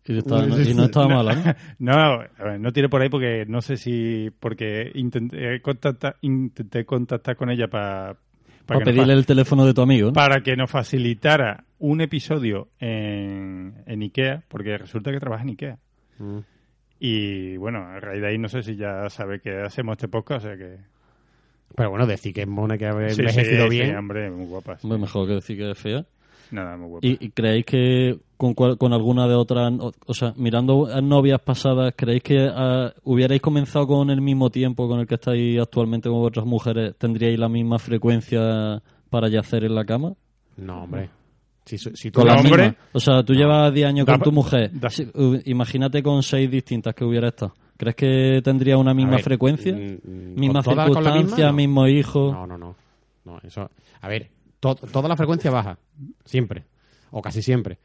Y, estaba- no, y no estaba mala, ¿no? No, a ver, no tiré por ahí porque no sé si. Porque intenté contactar, intenté contactar con ella para. Para que nos pedirle el teléfono de tu amigo. ¿no? para que nos facilitara un episodio en, en Ikea, porque resulta que trabaja en Ikea. Mm. Y bueno, a raíz de ahí no sé si ya sabe que hacemos este podcast, o sea que... Pero bueno, decir que es mona que ha Sí, envejecido sí, bien. sí, hombre, muy guapa. sí. Hombre, mejor que decir que es fea. Nada, muy guapa. ¿Y, y creéis que con, cual- con alguna de otras, o, o sea, mirando a novias pasadas, creéis que ah, hubierais comenzado con el mismo tiempo con el que estáis actualmente con otras mujeres, tendríais la misma frecuencia para yacer en la cama? No, hombre. Si, tú Con la hombre. misma. O sea, tú llevas 10 años con Da- tu mujer. da- uh, imagínate con seis distintas que hubiera estado. ¿Crees que tendría una misma ver, frecuencia? mm, mm, misma ¿con todas con la circunstancia, misma? No. mismo hijo. No, no, no. No, eso. A ver, to- toda la frecuencia baja. Siempre. O casi siempre.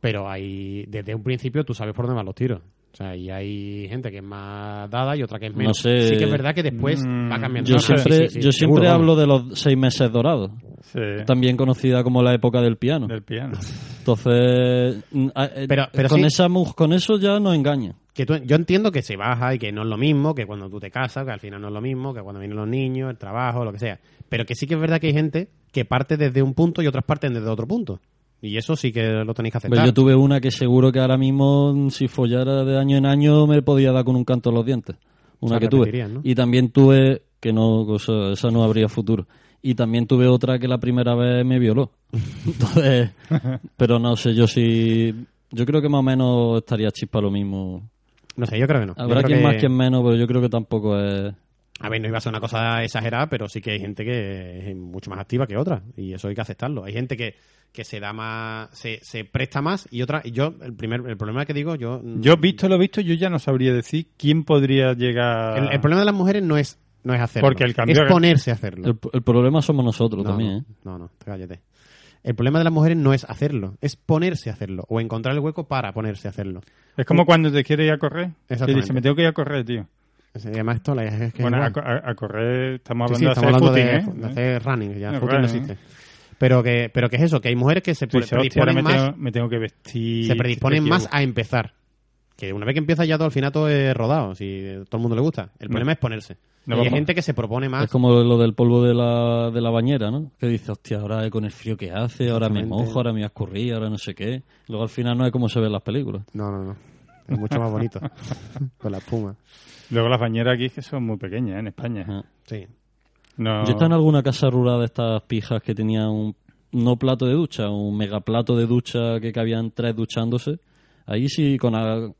Pero hay. Desde un principio tú sabes por dónde van los tiros. O sea, y hay gente que es más dada y otra que es menos. sé. Sí que es verdad que después Mm, va cambiando. Yo sí, siempre, sí, sí, yo siempre hablo de los seis meses dorados, Sí, también conocida como la época del piano. del piano. Entonces, eh, Pero- pero con, sí- esa, con eso ya no engaña. Que tú- yo entiendo que se baja y que no es lo mismo, que cuando tú te casas, que al final no es lo mismo, que cuando vienen los niños, el trabajo, lo que sea. Pero que sí que es verdad que hay gente que parte desde un punto y otras parten desde otro punto. Y eso sí que lo tenéis que Pero aceptar. yo tuve una que seguro que ahora mismo, si follara de año en año, me podía dar con un canto en los dientes. Una sea, que tuve. ¿no? Y también tuve, que no, cosa- esa no habría futuro. Y también tuve otra que la primera vez me violó. Entonces, pero no sé, yo sí. Yo creo que más o menos estaría chispa lo mismo. No sé, yo creo que no. Habrá quien que- más, quien menos, pero yo creo que tampoco es. A ver, no iba a ser una cosa exagerada, pero sí que hay gente que es mucho más activa que otra. Y eso hay que aceptarlo. Hay gente que, que se da más, se, se presta más y otra. y Yo, el primer, el problema que digo, yo. Yo, visto lo visto, yo ya no sabría decir quién podría llegar... El, el problema de las mujeres no es, no es hacerlo. Porque el cambio- Es ponerse a hacerlo. El, el problema somos nosotros no, también, no, ¿eh? no, no, cállate. El problema de las mujeres no es hacerlo, es ponerse a hacerlo. O encontrar el hueco para ponerse a hacerlo. Es como cuando te quieres ir a correr. Exactamente. dice, me tengo que ir a correr, tío. Se llama esto la es que es bueno, a, correr estamos hablando sí, de estamos hacer hablando footing, de, ¿eh? de hacer running, ya No, footing no running, existe. Pero que, pero que es eso, que hay mujeres que se dices, predisponen me más, tengo, me tengo que vestir. se predisponen más a empezar. Que una vez que empieza ya todo al final todo es rodado, si todo el mundo le gusta. El problema es ponerse. No y hay gente que se propone más. Es como lo del polvo de la, de la bañera, ¿no? Que dice, hostia, ahora con el frío que hace, ahora me mojo, ahora me voy a escurrir, ahora no sé qué. Luego al final no es como se ven las películas. No, no, no. Es mucho más bonito. Con la espuma. Luego las bañeras aquí es que son muy pequeñas ¿eh? en España. Ajá. Sí. No, Yo estaba en alguna casa rural de estas pijas que tenía un no plato de ducha, un mega plato de ducha que cabían tres duchándose. Ahí sí, con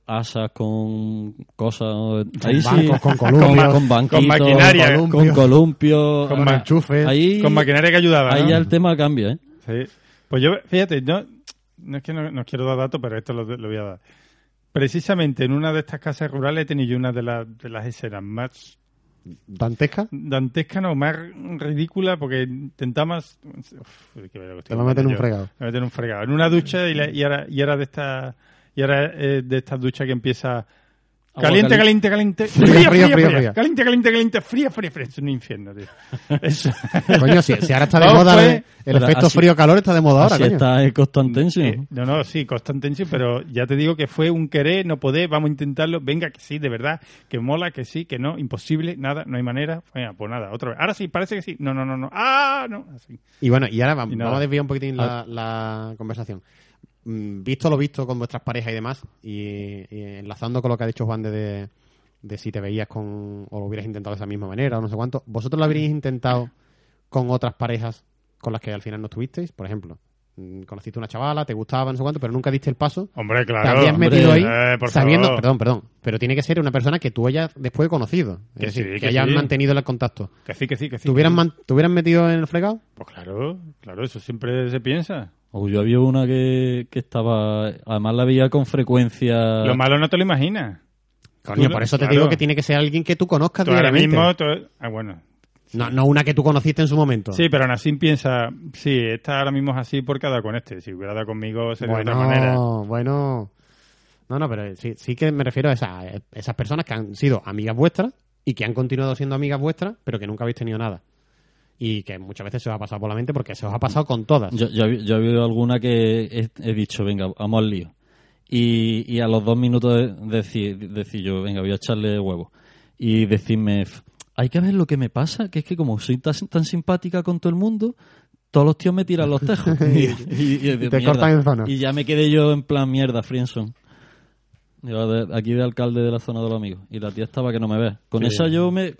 asas, con cosas. Ahí sí, bancos, con columpios, con, banquitos, con maquinaria, con, columpios. columpios. Con Con ma- enchufes. Ahí, Con maquinaria que ayudaba. ahí ¿no? ya el tema cambia, ¿eh? Sí. Pues yo, fíjate, no, no es que no, no quiero dar datos, pero esto lo, lo voy a dar. Precisamente en una de estas casas rurales he tenido una de, las de las escenas más ¿Dantesca? dantescas, no, más ridícula, porque intentamos... Uf, qué Te lo meten en un fregado. Me meten en un fregado. En una ducha y, la- y, era, y era de esta y era eh, de estas duchas que empieza Caliente, caliente. caliente, caliente. Fría, Fría, fría. Caliente, caliente, caliente. Fría, fría, fría. Es un infierno, tío. Eso. Coño, si, si ahora está de moda pues. el, efecto frío-calor está de moda ahora, coño. está el Constantencio. No, no, sí, constante, pero ya te digo que fue un querer, no poder, vamos a intentarlo. Venga, que sí, de verdad, que mola, que sí, que no, imposible, nada, no hay manera. Venga, pues nada, otra vez. Ahora sí, parece que sí. No, no, no, no. Ah, no. Así. Y bueno, y ahora vamos, Y nada. vamos a desviar un poquitín la, la conversación. Mm, Visto lo visto con vuestras parejas y demás, y, y enlazando con lo que ha dicho Juan de, de, de si te veías con, o lo hubieras intentado de esa misma manera, o no sé cuánto, ¿vosotros lo habríais intentado con otras parejas con las que al final no estuvisteis? Por ejemplo, mm, conociste una chavala, te gustaba, no sé cuánto, pero nunca diste el paso. Hombre, te claro. hombre, metido ahí eh, por sabiendo, favor. perdón, perdón, pero tiene que ser una persona que tú hayas después conocido. Es Que decir, sí, que, que hayan sí. mantenido el contacto. Que sí, que sí, que sí. ¿Te hubieran, ¿Te hubieran metido en el fregado? Pues claro, claro, eso siempre se piensa. O yo había una que, que estaba... Además la veía con frecuencia... Lo malo no te lo imaginas. Coño, por eso te claro. digo que tiene que ser alguien que tú conozcas Tú ahora mismo... tú- Ah, bueno. No, no una que tú conociste en su momento. Sí, pero aún así piensa, sí, esta ahora mismo es así porque ha dado con este. Si hubiera dado conmigo sería bueno, de otra manera. bueno. No, no, pero sí, sí que me refiero a esa- esas personas que han sido amigas vuestras y que han continuado siendo amigas vuestras, pero que nunca habéis tenido nada. Y que muchas veces se os ha pasado por la mente porque se os ha pasado con todas. Yo, yo había alguna que he, he dicho, venga, vamos al lío. Y, y a los dos minutos de- decir, decir yo, venga, voy a echarle huevo. Y decirme, "F- hay que ver lo que me pasa, que es que como soy tan, tan simpática con todo el mundo, todos los tíos me tiran los tejos. y, y- y- te cortan en zona. Y ya me quedé yo en plan mierda, Frienson. Aquí de alcalde de la zona de los amigos. Y la tía estaba que no me ve. Con Sí. esa yo me...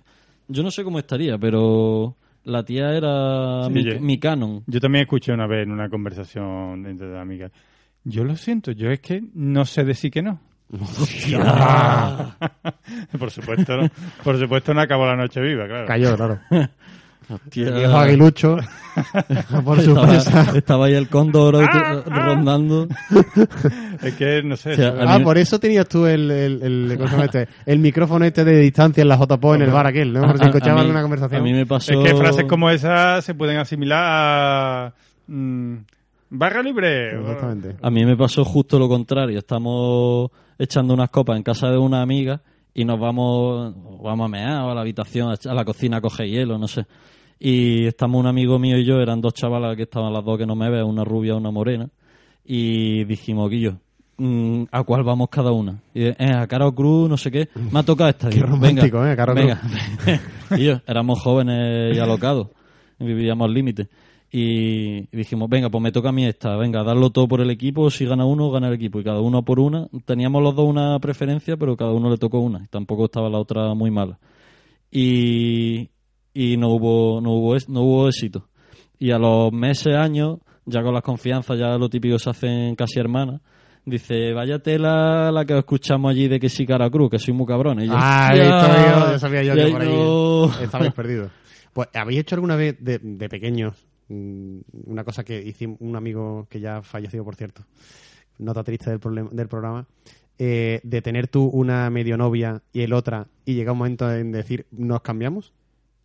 Yo no sé cómo estaría, pero la tía era Sí, mi, yo- mi canon. Yo también escuché una vez en una conversación entre amigas. Yo lo siento, yo es que no sé decir que no. por supuesto, no. por supuesto no acabó la noche viva, claro. Cayó, claro. Hostia. El viejo aguilucho. por su estaba, presa. estaba ahí el cóndor Ah, rondando. Es que no sé. O sea, Ah, mí- por eso tenías tú el, el, el, ¿cómo se llama este? el micrófono este de distancia en la JPO en el bar aquel, ¿no? Por si a- a escuchaban mí- alguna conversación. A mí me pasó... es que frases como esa se pueden asimilar a mm, barra libre. Exactamente. A mí me pasó justo lo contrario. Estamos echando unas copas en casa de una amiga y nos vamos, vamos a mear o a la habitación, a la cocina a coger hielo, no sé. Y estamos un amigo mío y yo, eran dos chavalas que estaban las dos que no me ven, una rubia, una morena. Y dijimos, Guillo, mm, ¿a cuál vamos cada una? Y, eh, a Caro Cruz, no sé qué. Me ha tocado esta. Qué Digo, romántico, venga, ¿eh? Caro venga. y yo, éramos jóvenes y alocados. Vivíamos al límite. Y dijimos, venga, pues me toca a mí esta, venga, darlo todo por el equipo, si gana uno, gana el equipo. Y cada uno por una. Teníamos los dos una preferencia, pero cada uno le tocó una. Y tampoco estaba la otra muy mala. Y, y no hubo, no hubo, no hubo éxito. Y a los meses, años, ya con las confianzas, ya lo típico se hacen casi hermanas. Dice, vaya tela la que escuchamos allí de que sí cara cruz, que soy muy cabrón. Y yo, Ah, yo, yo sabía yo que por ahí no- estabais perdidos. Pues, ¿habéis hecho alguna vez de, de pequeños mm, una cosa que hicimos un amigo que ya ha fallecido, por cierto, nota triste del, problema, del programa, eh, de tener tú una medio novia y el otra y llega un momento en decir, nos cambiamos?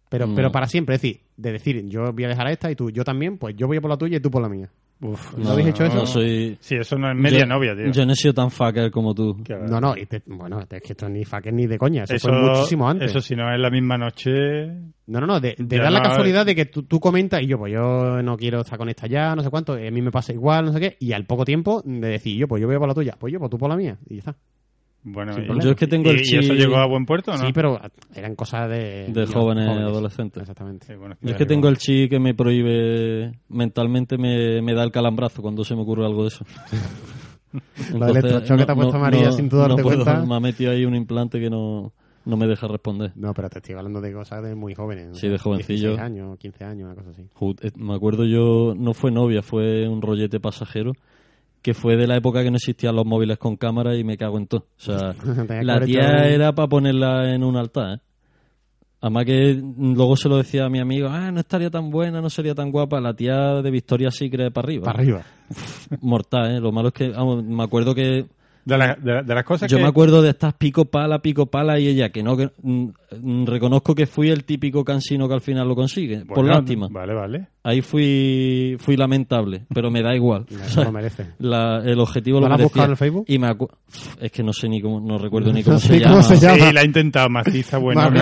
Pero, No. pero para siempre, es decir, de decir, yo voy a dejar a esta y tú, yo también, pues yo voy a por la tuya y tú por la mía. Uf, ¿No habéis hecho eso? No soy... Sí, eso no es media yo- novia, tío. Yo no he sido tan fucker como tú. No, no, y te- bueno, es que esto ni fucking ni de coña, eso, eso, fue muchísimo antes. Eso si no es la misma noche. No, no, no, de, de dar la no, casualidad de que tú, tú comentas y yo, pues yo no quiero estar con esta ya, no sé cuánto, y a mí me pasa igual, no sé qué, y al poco tiempo de decir yo, pues yo voy a por la tuya, pues yo, pues tú por la mía, y ya está. Bueno, y-. Yo es que tengo ¿Y, el y eso chi- llegó a buen puerto o no? Sí, pero eran cosas de... De jóvenes adolescentes. Exactamente. Sí, bueno, Yo ya es que tengo el chi que me prohíbe mentalmente, me, me da el calambrazo cuando se me ocurre algo de eso. Lo del electrochoque te ha puesto María sin tú darte no puedo, cuenta. Me ha metido ahí un implante que no, no me deja responder. No, pero te estoy hablando de cosas de muy jóvenes. Sí, de jovencillo. 16 años, 15 años, una cosa así. Eh, Me acuerdo yo, no fue novia, fue un rollete pasajero, que fue de la época que no existían los móviles con cámara y me cago en todo. O sea, la tía era para ponerla en un altar, ¿eh? Además que luego se lo decía a mi amigo, ah, no estaría tan buena, no sería tan guapa. La tía de Victoria Secret para arriba. Para arriba. Mortal, ¿eh? Lo malo es que, vamos, me acuerdo que De, la- de la- de las cosas Yo que... me acuerdo de estas pico pala, pico pala y ella, que no, que, mm, reconozco que fui el típico cansino que al final lo consigue, por lástima. Vale, vale. Ahí fui fui lamentable, pero me da igual. No, O eso sea, lo merece. la- el objetivo ¿No lo la has merecía. buscado en el Facebook? Y me acu- es que no sé ni cómo, no recuerdo ni No cómo sé se cómo llama. se llama. Sí, la he intentado maciza, bueno. No.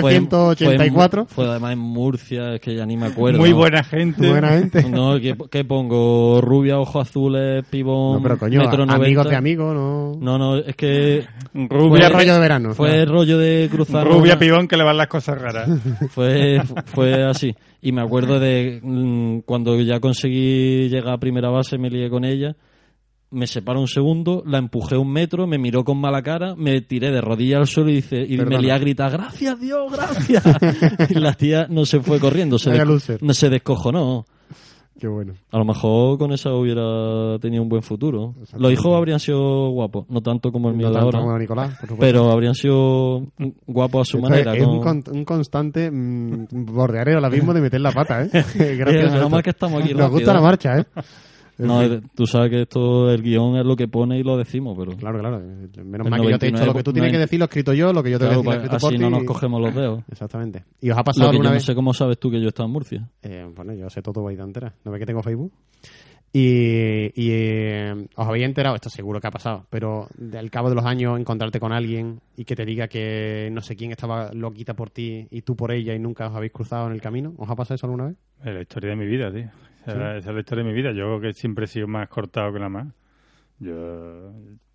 Fue- 1984. Fue, fue además en Murcia, es que ya ni me acuerdo. Muy buena gente. Buena gente. No, ¿qué, qué pongo? Rubia, ojos azules, pibón, No, pero coño, metro amigos. De amigos, no. No, no, es que Rubia, Fue rollo de verano. fue claro. rollo de cruzar. rubia una- pibón que le van las cosas raras. Fue, fue así. Y me acuerdo de mm, cuando ya conseguí llegar a primera base, me lié con ella. Me separó un segundo, la empujé un metro, me miró con mala cara, me tiré de rodillas al suelo y, dice, y me lié a gritar, gracias Dios, gracias. y la tía no se fue corriendo, se, desco- no se descojonó. Qué bueno. A lo mejor con esa hubiera tenido un buen futuro. Los hijos habrían sido guapos, no tanto como el mío de ahora, como Nicolás, por supuesto. pero habrían sido guapos a su manera. es, un, con- un constante mm, bordear el abismo de meter la pata, ¿eh? Gracias Eh, menos mal que estamos aquí Nos rápido, gusta la ¿eh? marcha, ¿eh? No, fin. eh, tú sabes que esto, el guion es lo que pone y lo decimos, pero Claro, claro. Menos El mal que yo te he dicho lo que tú tienes 99, que decir, lo he escrito yo, lo que yo te claro, voy a decir, lo he pues, escrito por así ti. no nos cogemos los dedos. Exactamente. ¿Y os ha pasado Lo que yo alguna no vez? sé cómo sabes tú que yo estaba en Murcia. Eh, bueno, yo sé todo vida entera. ¿No ve que tengo Facebook? Y, y, eh, os habéis enterado, esto seguro que ha pasado, pero de- al cabo de los años encontrarte con alguien y que te diga que no sé quién estaba loquita por ti y tú por ella y nunca os habéis cruzado en el camino. ¿Os ha pasado eso alguna vez? Es la historia de mi vida, tío. Esa, esa es la historia de mi vida. Yo que siempre he sido más cortado que la más. Yo...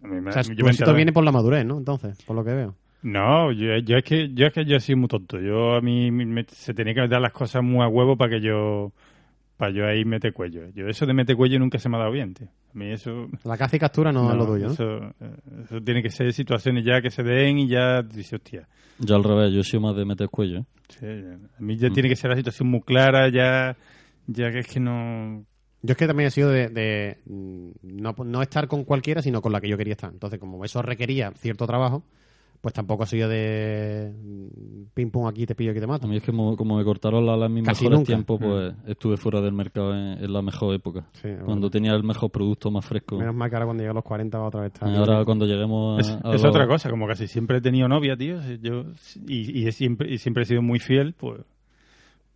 a mí me- O sea, yo tu me éxito enteraba- viene por la madurez, ¿no? Entonces, por lo que veo. No, yo, yo es que yo es que yo he sido muy tonto. Yo a mí me- se tenía que dar las cosas muy a huevo para que yo para yo ahí mete cuello. Yo eso de mete cuello nunca se me ha dado bien, tío. A mí eso La caza y captura no, es lo tuyo, ¿no? Eso, eso tiene que ser situaciones ya que se den y ya dice, hostia. Yo al revés, yo he sido más de meter cuello. ¿eh? sí, a mí ya tiene que ser la situación muy clara, ya ya que es que no Yo es que también he sido de, de, mm, no, no estar con cualquiera, sino con la que yo quería estar. Entonces, como eso requería cierto trabajo, pues tampoco ha sido de mm, pim pum aquí te pillo aquí te A mato. mí es que como, como me cortaron las, las mis Casi mejores nunca. tiempos, pues estuve fuera del mercado en, en la mejor época. Sí, bueno. Cuando tenía el mejor producto más fresco. Menos mal que ahora cuando llegue a los 40 va otra vez a estar. Y ahora cuando lleguemos a... es, a es los- otra cosa, como casi siempre he tenido novia, tío, yo y, siempre y siempre he sido muy fiel, pues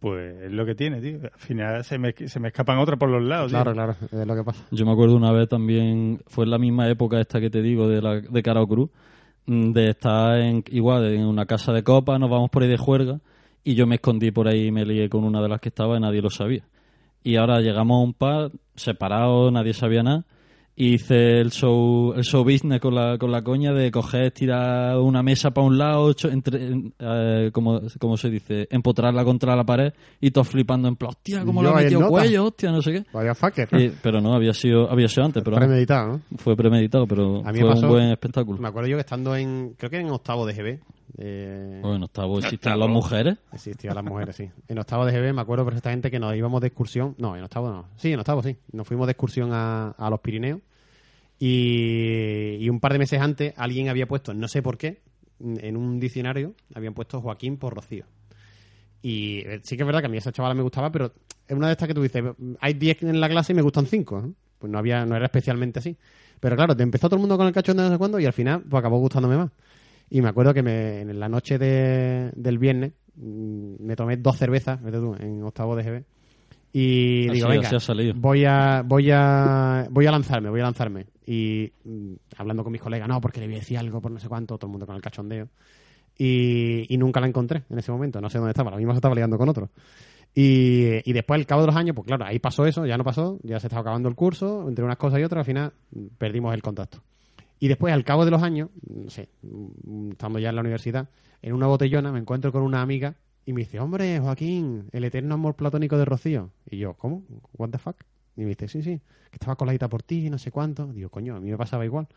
pues es lo que tiene, tío. Al final se me, se me escapan otras por los lados, tío. Claro, claro, es lo que pasa. Yo me acuerdo una vez también, fue en la misma época esta que te digo de, la, de Carao Cruz, mm, de estar en, igual en una casa de copa, nos vamos por ahí de juerga, y yo me escondí por ahí y me lié con una de las que estaba y nadie lo sabía. Y ahora llegamos a un par, separados, nadie sabía nada, hice el show, el show business con la, con la coña de coger, tirar una mesa para un lado, entre, eh, como, como se dice, empotrarla contra la pared, y todos flipando en plan, hostia, ha ahí en metido cuello, hostia, no sé qué. Vaya fucker. Y- pero no, había sido, había sido antes, pero Premeditado, ¿no? fue premeditado, pero A mí me fue pasó- un buen espectáculo. Me acuerdo yo que estando en, creo que en octavo de GB, eh, Bueno, octavo existen Octavo. las mujeres. existían las mujeres, sí. En octavo de GB me acuerdo perfectamente que nos íbamos de excursión, no, en octavo no, sí, en octavo sí, nos fuimos de excursión a, a los Pirineos y, y un par de meses antes alguien había puesto, no sé por qué, en un diccionario habían puesto Joaquín por Rocío. Y eh, sí que es verdad que a mí esa chavala me gustaba, pero es una de estas que tú dices, hay 10 en la clase y me gustan 5. Pues no había, no era especialmente así. Pero claro, te empezó todo el mundo con el cachón de no sé cuándo y al final pues acabó gustándome más. Y me acuerdo que me, en la noche de- del viernes mm, me tomé dos cervezas, vete tú, en octavo de GB. Y Así- digo, venga, así ha salido. voy a, voy a, voy a lanzarme, voy a lanzarme. Y mm, hablando con mis colegas, no, porque le voy a decir algo por no sé cuánto, todo el mundo con el cachondeo. Y, y nunca la encontré en ese momento, no sé dónde estaba, la misma se estaba liando con otro. Y, y después, al cabo de los años, pues claro, ahí pasó eso, ya no pasó, ya se estaba acabando el curso, entre unas cosas y otras, al final mm, perdimos el contacto. Y después, al cabo de los años, no sé, mm, estando ya en la universidad, en una botellona me encuentro con una amiga y me dice, hombre, Joaquín, el eterno amor platónico de Rocío. Y yo, ¿cómo? ¿What the fuck? Y me dice, sí, sí, que estaba coladita por ti, no sé cuánto. Digo, coño, a mí me pasaba igual.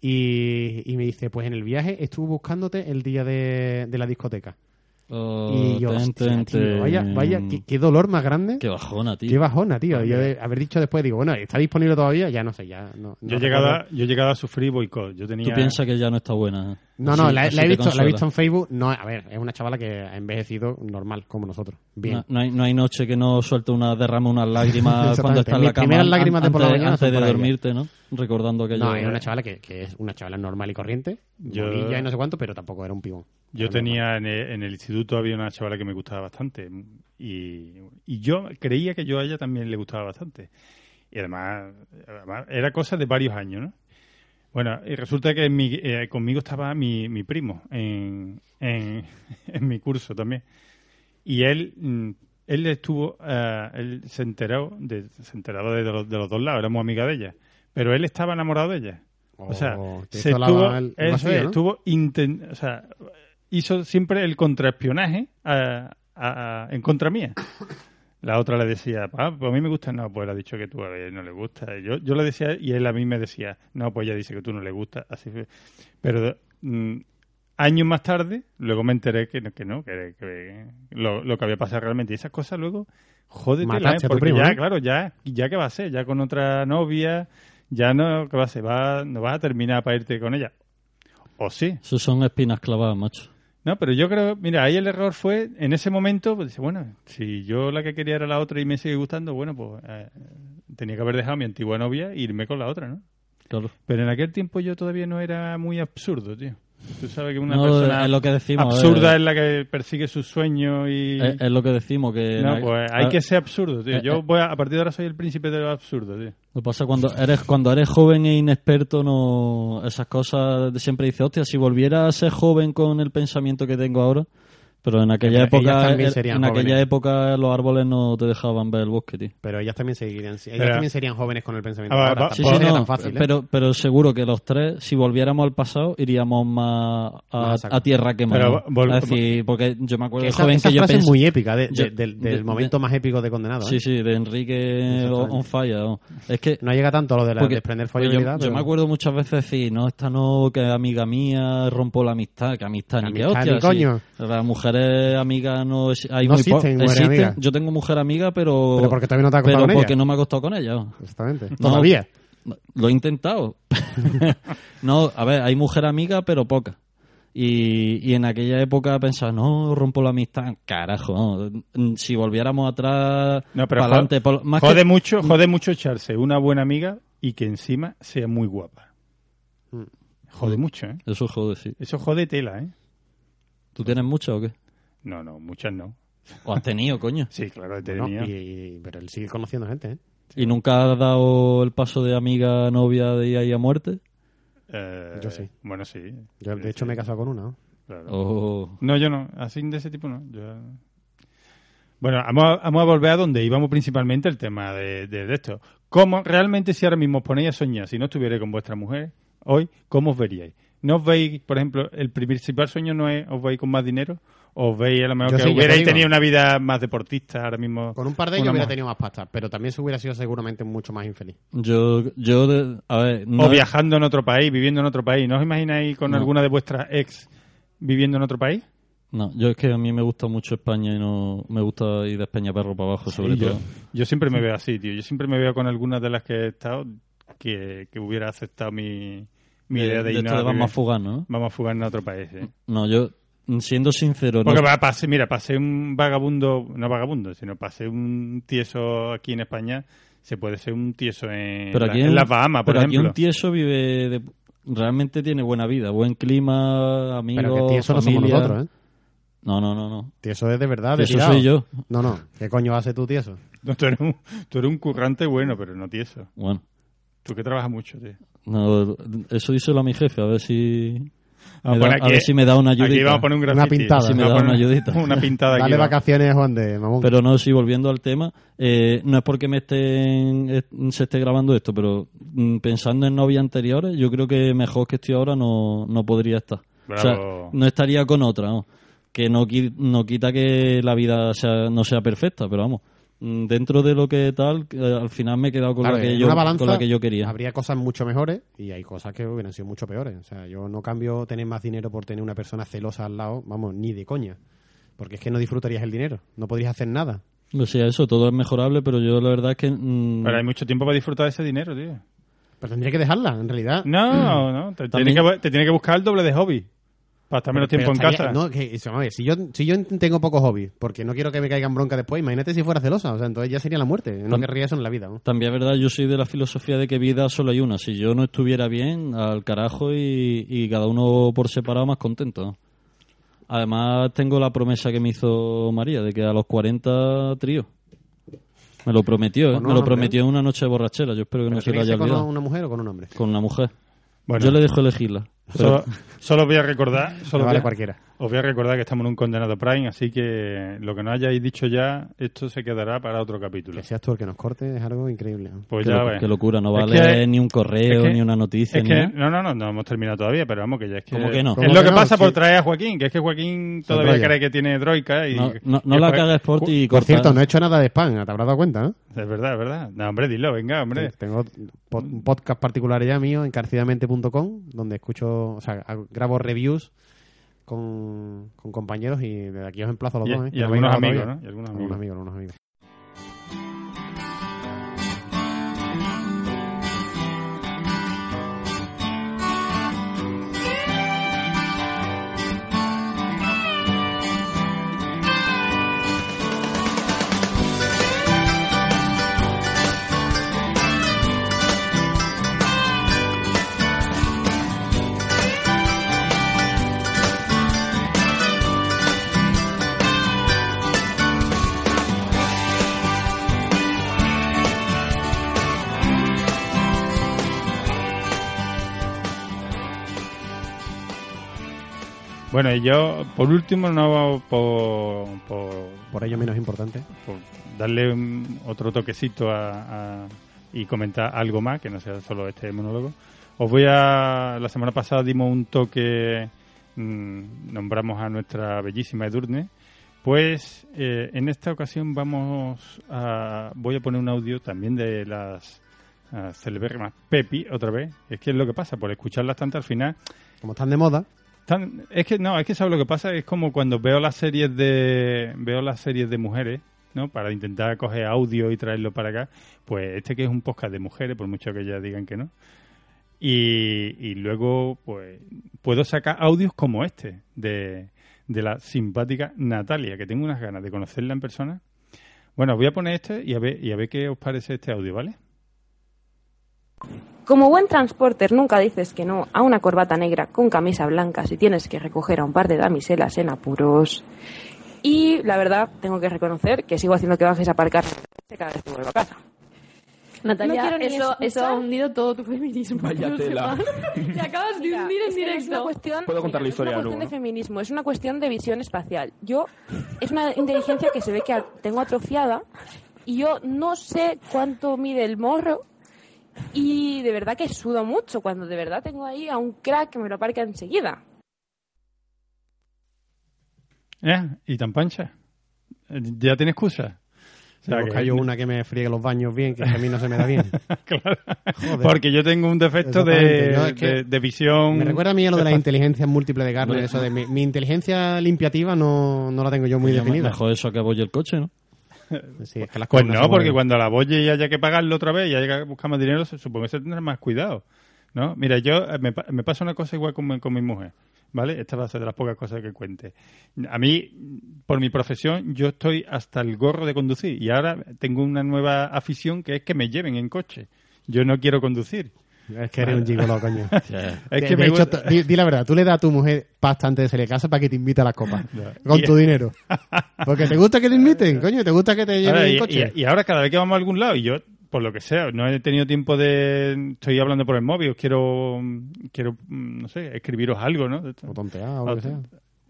Y, y me dice, pues en el viaje estuve buscándote el día de, de la discoteca. Oh, y yo, ten, hostia, ten, tío, vaya, ten. vaya, qué, qué dolor más grande. Qué bajona, tío. Qué bajona, tío. Yo de haber dicho después, digo, bueno, ¿está didisponible todavía? Ya no sé, ya no. Yo no he llegado a, yo he llegado a sufrir boicot. Yo tenía Tú piensas que ya no está buena. ¿eh? No, no, Así- la, así la he visto, la he visto en Facebook. No, a ver, es una chavala que ha envejecido normal, como nosotros. Bien. No, no hay, no hay noche que no suelte una derrama unas lágrimas cuando estás en la cama primeras lágrimas de por la mañana antes de ella. dormirte, ¿no? Recordando que No, era una chavala que, que es una chavala normal y corriente, Yo- bonilla y no sé cuánto, pero tampoco era un pibón. Yo tenía en el, en el instituto había una chavala que me gustaba bastante y, y yo creía que yo a ella también le gustaba bastante. Y además, además era cosa de varios años, ¿no? Bueno, y resulta que mi- eh, conmigo estaba mi, mi primo en, en, en mi curso también. Y él, mm, él estuvo, eh, él se enteró, de, se enteraba de los, de los dos lados, éramos amigas de ella. Pero él estaba enamorado de ella. O sea, Oh, se la- estuvo, el- él vacío, sí, ¿no? estuvo o sea, hizo siempre el contraespionaje a- a- a- en contra mía. La otra le decía, ah, pues a mí me gusta, no, pues le ha dicho que tú a él no le gusta. Yo, yo le decía, y él a mí me decía, no, pues ella dice que tú no le gusta. Así fue. Pero mm, años más tarde, luego me enteré que, no- que no, que, que lo, lo que había pasado realmente. Y esas cosas luego, jódete, tu porque primo, ya, claro, ya, ya que va a ser, ya con otra novia, ya no, ¿qué va a ser? Va, no vas a terminar para irte con ella. O sí. Eso son espinas clavadas, macho. No, pero yo creo, mira, ahí el error fue, en ese momento, pues dice, bueno, si yo la que quería era la otra y me sigue gustando, bueno, pues eh, tenía que haber dejado a mi antigua novia e irme con la otra, ¿no? Claro. Pero en aquel tiempo yo todavía no era muy absurdo, tío. Tú sabes que una No, persona es lo que decimos, absurda eh. es la que persigue sus sueños y... Es, es lo que decimos, que... no, pues hay que ser absurdo, tío. eh, Yo eh. voy a, a partir de ahora soy el príncipe de lo absurdo, tío. Lo que pasa cuando eres cuando eres joven e inexperto, no esas cosas siempre dices, hostia, si volviera a ser joven con el pensamiento que tengo ahora, pero en aquella Pero época también en- serían en aquella jóvenes. época los árboles no te dejaban ver el bosque, tío. Pero ellas también seguirían, ellas Pero- también serían jóvenes con el pensamiento. Ah, ahora, sí, no, tan fácil, ¿eh? pero pero seguro que los tres, si volviéramos al pasado, iríamos más a, Más a tierra quemada. Pero es decir, porque yo me acuerdo Que esa, joven esa que yo frase es pensé... muy épica, de- de- yo- del, de- del de- momento más épico de Condenado. ¿eh? Sí, sí, de Enrique on fire. ¿no? Es que No llega tanto a lo de la desprender porque yo, yo me acuerdo muchas veces decir, no, esta no, que amiga mía, rompo la amistad, que amistad ni que Amistad hostia. ni coño. Mujeres amigas no es- hay No muy po- existen mujeres amigas. Yo tengo mujer amiga, pero. Pero porque todavía no te has pero acostado con porque ella. no me ha acostado con ella. ¿no? Exactamente. No, Todavía. Lo he intentado. no, a ver, hay mujer amiga, pero poca. Y, y en aquella época pensaba, no, rompo la amistad. Carajo, no. si volviéramos atrás, No, pero adelante. por- más jode que- mucho, jode mucho echarse una buena amiga y que encima sea muy guapa. Mm. Jode mucho, ¿eh? Eso jode, sí. Eso jode tela, ¿eh? ¿Tú tienes muchas o qué? No, no, muchas no. ¿O has tenido, coño? Sí, claro, he tenido. y- y- pero él sigue conociendo gente, ¿eh? ¿Y nunca has dado el paso de amiga a novia de ir ahí a muerte? Eh, Yo sí. Bueno, sí. Yo, de hecho, Sí, me he casado con una. ¿no? claro. Oh. No, yo no. Así de ese tipo no. Yo... Bueno, vamos a, vamos a volver a donde íbamos principalmente el tema de, de- de esto. ¿Cómo realmente si ahora mismo os ponéis a soñar, si no estuvierais con vuestra mujer hoy, cómo os veríais? ¿No os veis, por ejemplo, el principal sueño no es os veis con más dinero? ¿O os veis a lo mejor Yo que hubierais tenido una vida más deportista ahora mismo? Con un par de ellos hubiera tenido más pasta, pero también se hubiera sido seguramente mucho más infeliz. Yo, yo de- a ver, no o es- viajando en otro país, viviendo en otro país. ¿No os imagináis con No. alguna de vuestras ex viviendo en otro país? no, yo es que a mí me gusta mucho España y no me gusta ir de España perro para abajo, sobre Sí, todo. yo siempre me veo así, tío. Yo siempre me veo con algunas de las que he estado que, que hubiera aceptado mi, mi De- idea de, de de a vamos a fugarnos, ¿no? Vamos a fugarnos a otro país, ¿eh? No, yo, siendo sincero, Porque no, va, pasé, mira, pasé un vagabundo, no vagabundo, sino pasé un tieso aquí en España, se puede ser un tieso en, pero la- aquí en un- las Bahamas, por pero aquí un tieso vive de- realmente tiene buena vida, buen clima, amigos, Pero que eso no somos nosotros, ¿eh? No, no, no, no. Tieso es de verdad, de Eso soy yo. No, no. ¿Qué coño hace tú, tieso? No, tú, eres un, tú eres un currante bueno, pero no tieso. Bueno, Tú que trabajas mucho, tío. no, eso díselo a mi jefe, a ver si Vamos da- a ver si me da una Aquí ayudita. vamos a poner un Una pintada. Si me da una ayudita. Una pintada aquí. Dale vacaciones, Juan de mamón. Pero no, sí, volviendo al tema, eh, no es porque me estén, se esté grabando esto, pero mm, pensando en novias anteriores, yo creo que mejor que estoy ahora no, no podría estar. O sea, no estaría con otra, ¿no? Que no, qui- no quita que la vida sea, no sea perfecta, pero vamos, dentro de lo que tal, eh, al final me he quedado con, Claro, la, que yo, balanza con la que yo quería. Habría cosas mucho mejores y hay cosas que hubieran sido mucho peores. O sea, yo no cambio tener más dinero por tener una persona celosa al lado, vamos, ni de coña. Porque es que no disfrutarías el dinero, no podrías hacer nada. O sea, eso, todo es mejorable, pero yo la verdad es que... mm, Pero hay mucho tiempo para disfrutar de ese dinero, tío. Pero tendría que dejarla, en realidad. No, no. Te, tiene que, te tiene que buscar el doble de hobby. Para estar menos tiempo en estaría- casa. No, que, vamos a ver, si yo, si yo tengo pocos hobbies, porque no quiero que me caigan bronca después, imagínate si fuera celosa. O sea, entonces ya sería la muerte. No querría eso en la vida. ¿no? También es verdad, yo soy de la filosofía de que vida solo hay una. Si yo no estuviera bien, al carajo y, y cada uno por separado más contento. Además, tengo la promesa que me hizo María de que a los 40 trío. Me lo prometió, ¿eh? Me lo prometió en una noche de borrachera. Yo espero que no se lo haya ser con olvidado. una mujer o con un hombre. Con una mujer. Bueno, Yo le dejo elegirla. Solo, solo voy a recordar. Solo Me vale voy a- cualquiera. Os voy a recordar que estamos en un condenado Prime, así que lo que no hayáis dicho ya, esto se quedará para otro capítulo. Que seas tú el que nos corte es algo increíble. ¿no? Pues qué, ya ves. qué locura, no Es vale que- ni un correo, es que- ni una noticia, Es que, no, no, no, no hemos terminado todavía, pero vamos que ya es que... ¿Cómo que no? Es ¿Cómo lo que que no? pasa por traer a Joaquín, que es que Joaquín todavía cree que tiene droica y... No, no, no y la por ti y Por corta. cierto, no he hecho nada de spam, te habrás dado cuenta, ¿no? Es verdad, es verdad. No, hombre, dilo, venga, hombre. Tengo un podcast particular ya mío, encarcidamente.com, donde escucho, o sea, grabo reviews con, con compañeros y desde aquí os emplazo a los Y- dos, ¿eh? y Que no algunos habéis grabado amigos, todavía. ¿no? Y algunos Algunos amigos. amigos, algunos amigos. Bueno, y yo, por último, no por, por, Por ello menos importante. por darle un- otro toquecito a, a- y comentar algo más, que no sea solo este monólogo. Os voy a... La semana pasada dimos un toque, mm, nombramos a nuestra bellísima Edurne. Pues eh, en esta ocasión vamos a... Voy a poner un audio también de las uh, celebérrimas Pepi, otra vez. Es que es lo que pasa, por escucharlas tanto al final Como están de moda, Es que no, es que sabes lo que pasa, es como cuando veo las series de veo las series de mujeres, ¿no? Para intentar coger audio y traerlo para acá, pues este que es un podcast de mujeres, por mucho que ellas digan que no. Y, y luego pues puedo sacar audios como este de, de la simpática Natalia, que tengo unas ganas de conocerla en persona. Bueno, voy a poner este y a ver y a ver qué os parece este audio, ¿vale? Como buen transporter nunca dices que no a una corbata negra con camisa blanca si tienes que recoger a un par de damiselas en apuros. Y la verdad, tengo que reconocer que sigo haciendo que bajes a aparcar cada vez que vuelvo a casa. Natalia, No eso, eso ha hundido todo tu feminismo. Vaya no tela. Te acabas de Mira, hundir en no Es una directo. cuestión, Puedo contar la mira, historia no es una cuestión ¿no? de feminismo, es una cuestión de visión espacial. Yo, es una inteligencia que se ve que tengo atrofiada y yo no sé cuánto mide el morro y de verdad que sudo mucho cuando de verdad tengo ahí a un crack que me lo aparca enseguida. ¿Eh? ¿Y tan pancha? ¿Ya tienes excusa? O sea, me que- busca yo una que me friegue los baños bien, que a mí no se me da bien. Claro. Joder. Porque yo tengo un defecto de, es que de- de visión. Me recuerda a mí a lo de las espacial. inteligencias múltiples de carne, eso de mi, mi inteligencia limpiativa no, no la tengo yo muy definida. Mejor eso a que voy el coche, ¿no? Sí, las Pues no, porque cuando la boye y haya que pagarlo otra vez y haya que buscar más dinero, supongo que se tendrá más cuidado. ¿no? Mira, yo eh, me, pa- me pasa una cosa igual con, mi- con mi mujer. ¿Vale? Esta va a ser de las pocas cosas que cuente. A mí, por mi profesión, yo estoy hasta el gorro de conducir y ahora tengo una nueva afición que es que me lleven en coche. Yo no quiero conducir. Es que eres un gigolo, coño. Es de, que de me hecho, di, di la verdad, tú le das a tu mujer pasta antes de salir de casa para que te invite a las copas. Con tu dinero. Porque te gusta que te inviten, coño, te gusta que te lleven Ahora, y, coche. y- y ahora cada vez que vamos a algún lado y yo por lo que sea no he tenido tiempo de estoy hablando por el móvil quiero quiero mm, no sé escribiros algo no O tontear o lo que sea.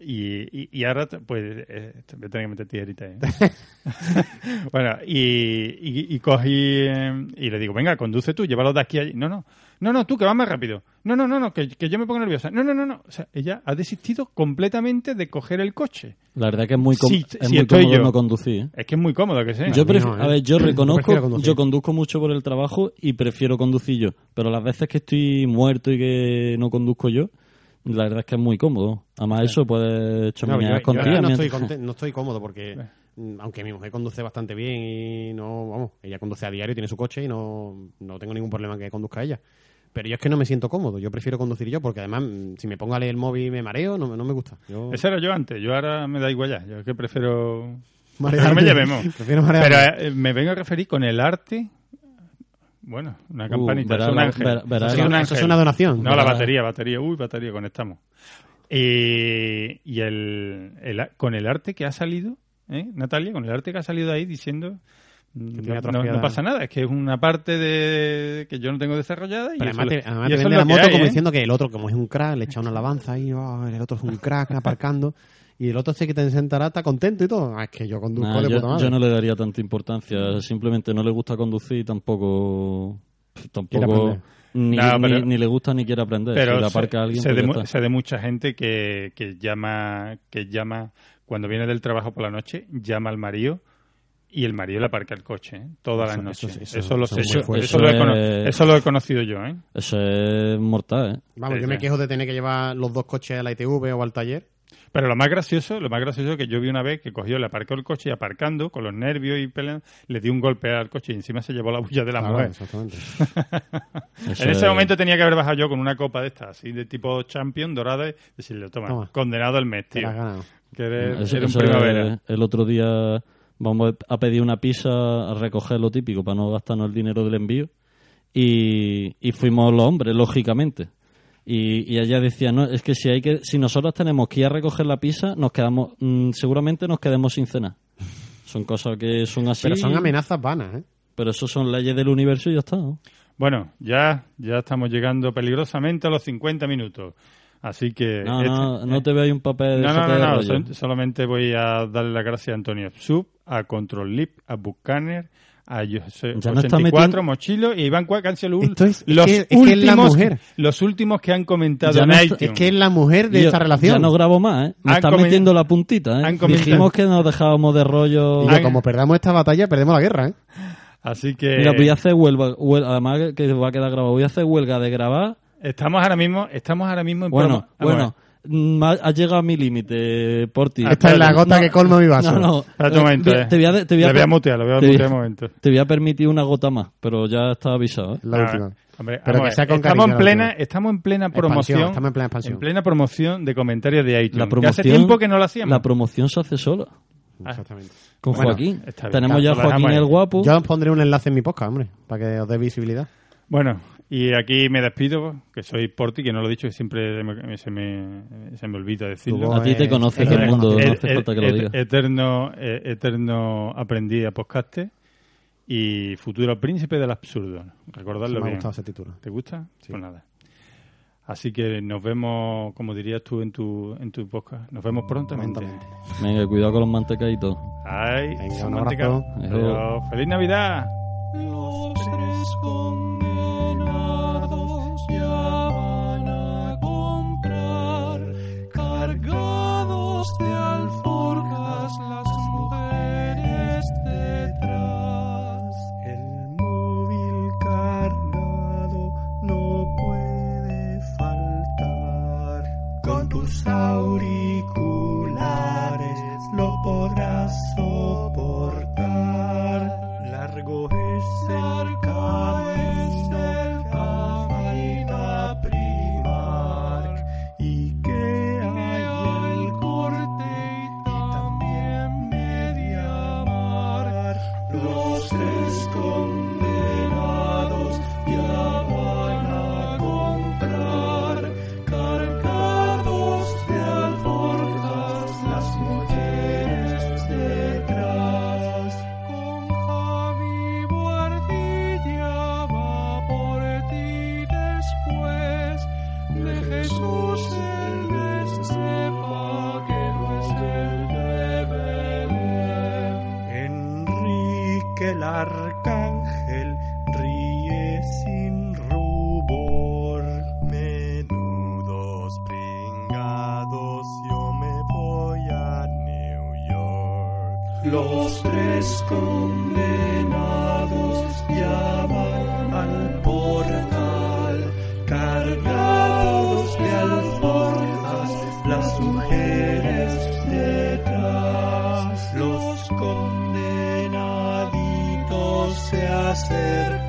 Y, y, y ahora pues eh, voy a tener que meter tijerita ¿eh? bueno y, y, y cogí eh, y le digo venga conduce tú llévalo de aquí a allí no no no no tú que vas más rápido no no no no que, que yo me pongo nerviosa no no no no o sea ella ha desistido completamente de coger el coche La verdad que es muy, com- Sí, es sí, muy estoy cómodo yo. no conducir. ¿eh? es que es muy cómodo que sea Yo no, ¿eh? A ver, yo reconozco, yo conduzco mucho por el trabajo y prefiero conducir yo. Pero las veces que estoy muerto y que no conduzco yo, la verdad es que es muy cómodo. Además, eso puedes No, chaminear yo- yo con no, estoy mientras- conte- no estoy cómodo porque, mm, aunque mi mujer conduce bastante bien y no, vamos, ella conduce a diario, tiene su coche y no, no tengo ningún problema que conduzca ella. Pero yo es que no me siento cómodo. Yo prefiero conducir yo, porque además, mm, si me pongo a leer el móvil y me mareo, no, no me gusta. Yo... Ese era yo antes, yo ahora me da igual ya. Yo es que prefiero. Marearme. No me llevemos. Pero eh, me vengo a referir con el arte. Bueno, una campanita, verá es un la- ángel. verá- verá Es la- un eso es una donación. No, la batería, batería. Uy, batería, conectamos. Y, y el, el- con el arte que ha salido, ¿eh, Natalia? Con el arte que ha salido ahí diciendo. No, no- no pasa nada, es que es una parte de que yo no tengo desarrollada y Pero además, te, además y te vende la moto hay, como ¿eh? diciendo que el otro, como es un crack, le echa una alabanza ahí, "Oh, el otro es un crack aparcando. Y el otro se que te sentará, está contento y todo. Ah, es que yo conduzco Nah, de yo, puta madre. yo no le daría tanta importancia. Simplemente no le gusta conducir y tampoco. Tampoco. Ni, No, pero- ni, ni le gusta ni quiere aprender. Pero si aparca a alguien, sé pues de, sé mucha gente que, que llama que llama cuando viene del trabajo por la noche llama al marido y el marido le aparca el coche ¿eh? todas las noches. eso- Eso, eso- lo he Eso cono- es- eso lo he conocido yo. ¿eh? Eso es mortal, ¿eh? Vamos, Sí, yo me quejo de tener que llevar los dos coches a la ITV o al taller. Pero lo más gracioso, lo más gracioso que yo vi una vez que cogió, le aparcó el coche y aparcando con los nervios y peleando, le dio un golpe al coche y encima se llevó la bulla de la Claro, mujer. exactamente. En ese es- momento tenía que haber bajado yo con una copa de estas, así de tipo champion, dorada, y decirle, toma, Toma. condenado el mes, tío. la has ganado. Que eres, Eso- eres eso un primavera. es- el otro día vamos a pedir una pizza a recoger lo típico para no gastarnos el dinero del envío y, y fuimos los hombres, lógicamente. Y, y ella decía, no, es que si hay que, si nosotros tenemos que ir a recoger la pizza, nos quedamos, mm, seguramente nos quedemos sin cenar. Son cosas que son así. Pero son amenazas vanas, ¿eh? Pero eso son leyes del universo y ya está. ¿no? Bueno, ya, ya estamos llegando peligrosamente a los 50 minutos. Así que... No, este- no, no te veo ahí un papel de No, no, no, no, sol- solamente voy a darle las gracias a Antonio Sub, a Control Lip, a Buchaner, a Jose- Ya no está 84, metiendo- Mochilo y Iván Cuá, que han sido los, es- es los que- es que es la últimos, mujer. los últimos que han comentado Ya en no está- iTunes. Es que es la mujer de Yo- esta relación. Ya no grabo más, ¿eh? Me Han metiendo la puntita, ¿eh? han Dijimos que nos dejábamos de rollo... Y yo, como perdamos esta batalla, perdemos la guerra, ¿eh? Así que Mira, voy a hacer huelga, huel- además que- va a quedar grabado, voy a hacer huelga de grabar. estamos ahora mismo, estamos ahora mismo en Bueno, promo- bueno, ha, llegado a mi límite, por ti. Ah, Esta es la gota que colma mi vaso. No, no. Espérate un momento, eh. Te voy a, te voy a Le voy a mutear, lo voy a te- mutear un momento. Te voy a permitir una gota más, pero ya está avisado, ¿eh? La Ah, última. hombre, Pero que sea con estamos cariño en plena, estamos en plena Expansión, promoción, estamos en plena expansión. en plena promoción de comentarios de iTunes. La promoción, hace tiempo que no lo hacíamos. La promoción se hace sola, Exactamente. con Bueno, Joaquín. Tenemos ya Joaquín el guapo. Yo os pondré un enlace en mi podcast, hombre, para que os dé visibilidad. Bueno, y aquí me despido, que soy Porti, que no lo he dicho, que siempre me- se me, se me olvida decirlo. A ti te Eh, conoce es todo el mundo, no hace falta que lo digas. Eterno, eh, eterno aprendí a podcaste y futuro príncipe del absurdo. Recordarlo me ha bien. gustado ese título. ¿Te gusta? Pues nada. Así que nos vemos, como dirías tú en tu, en tu podcast, nos vemos prontamente. Venga, cuidado con los mantecaditos. Ay, Venga, un. ¡Feliz Navidad! Los tres condenados hacer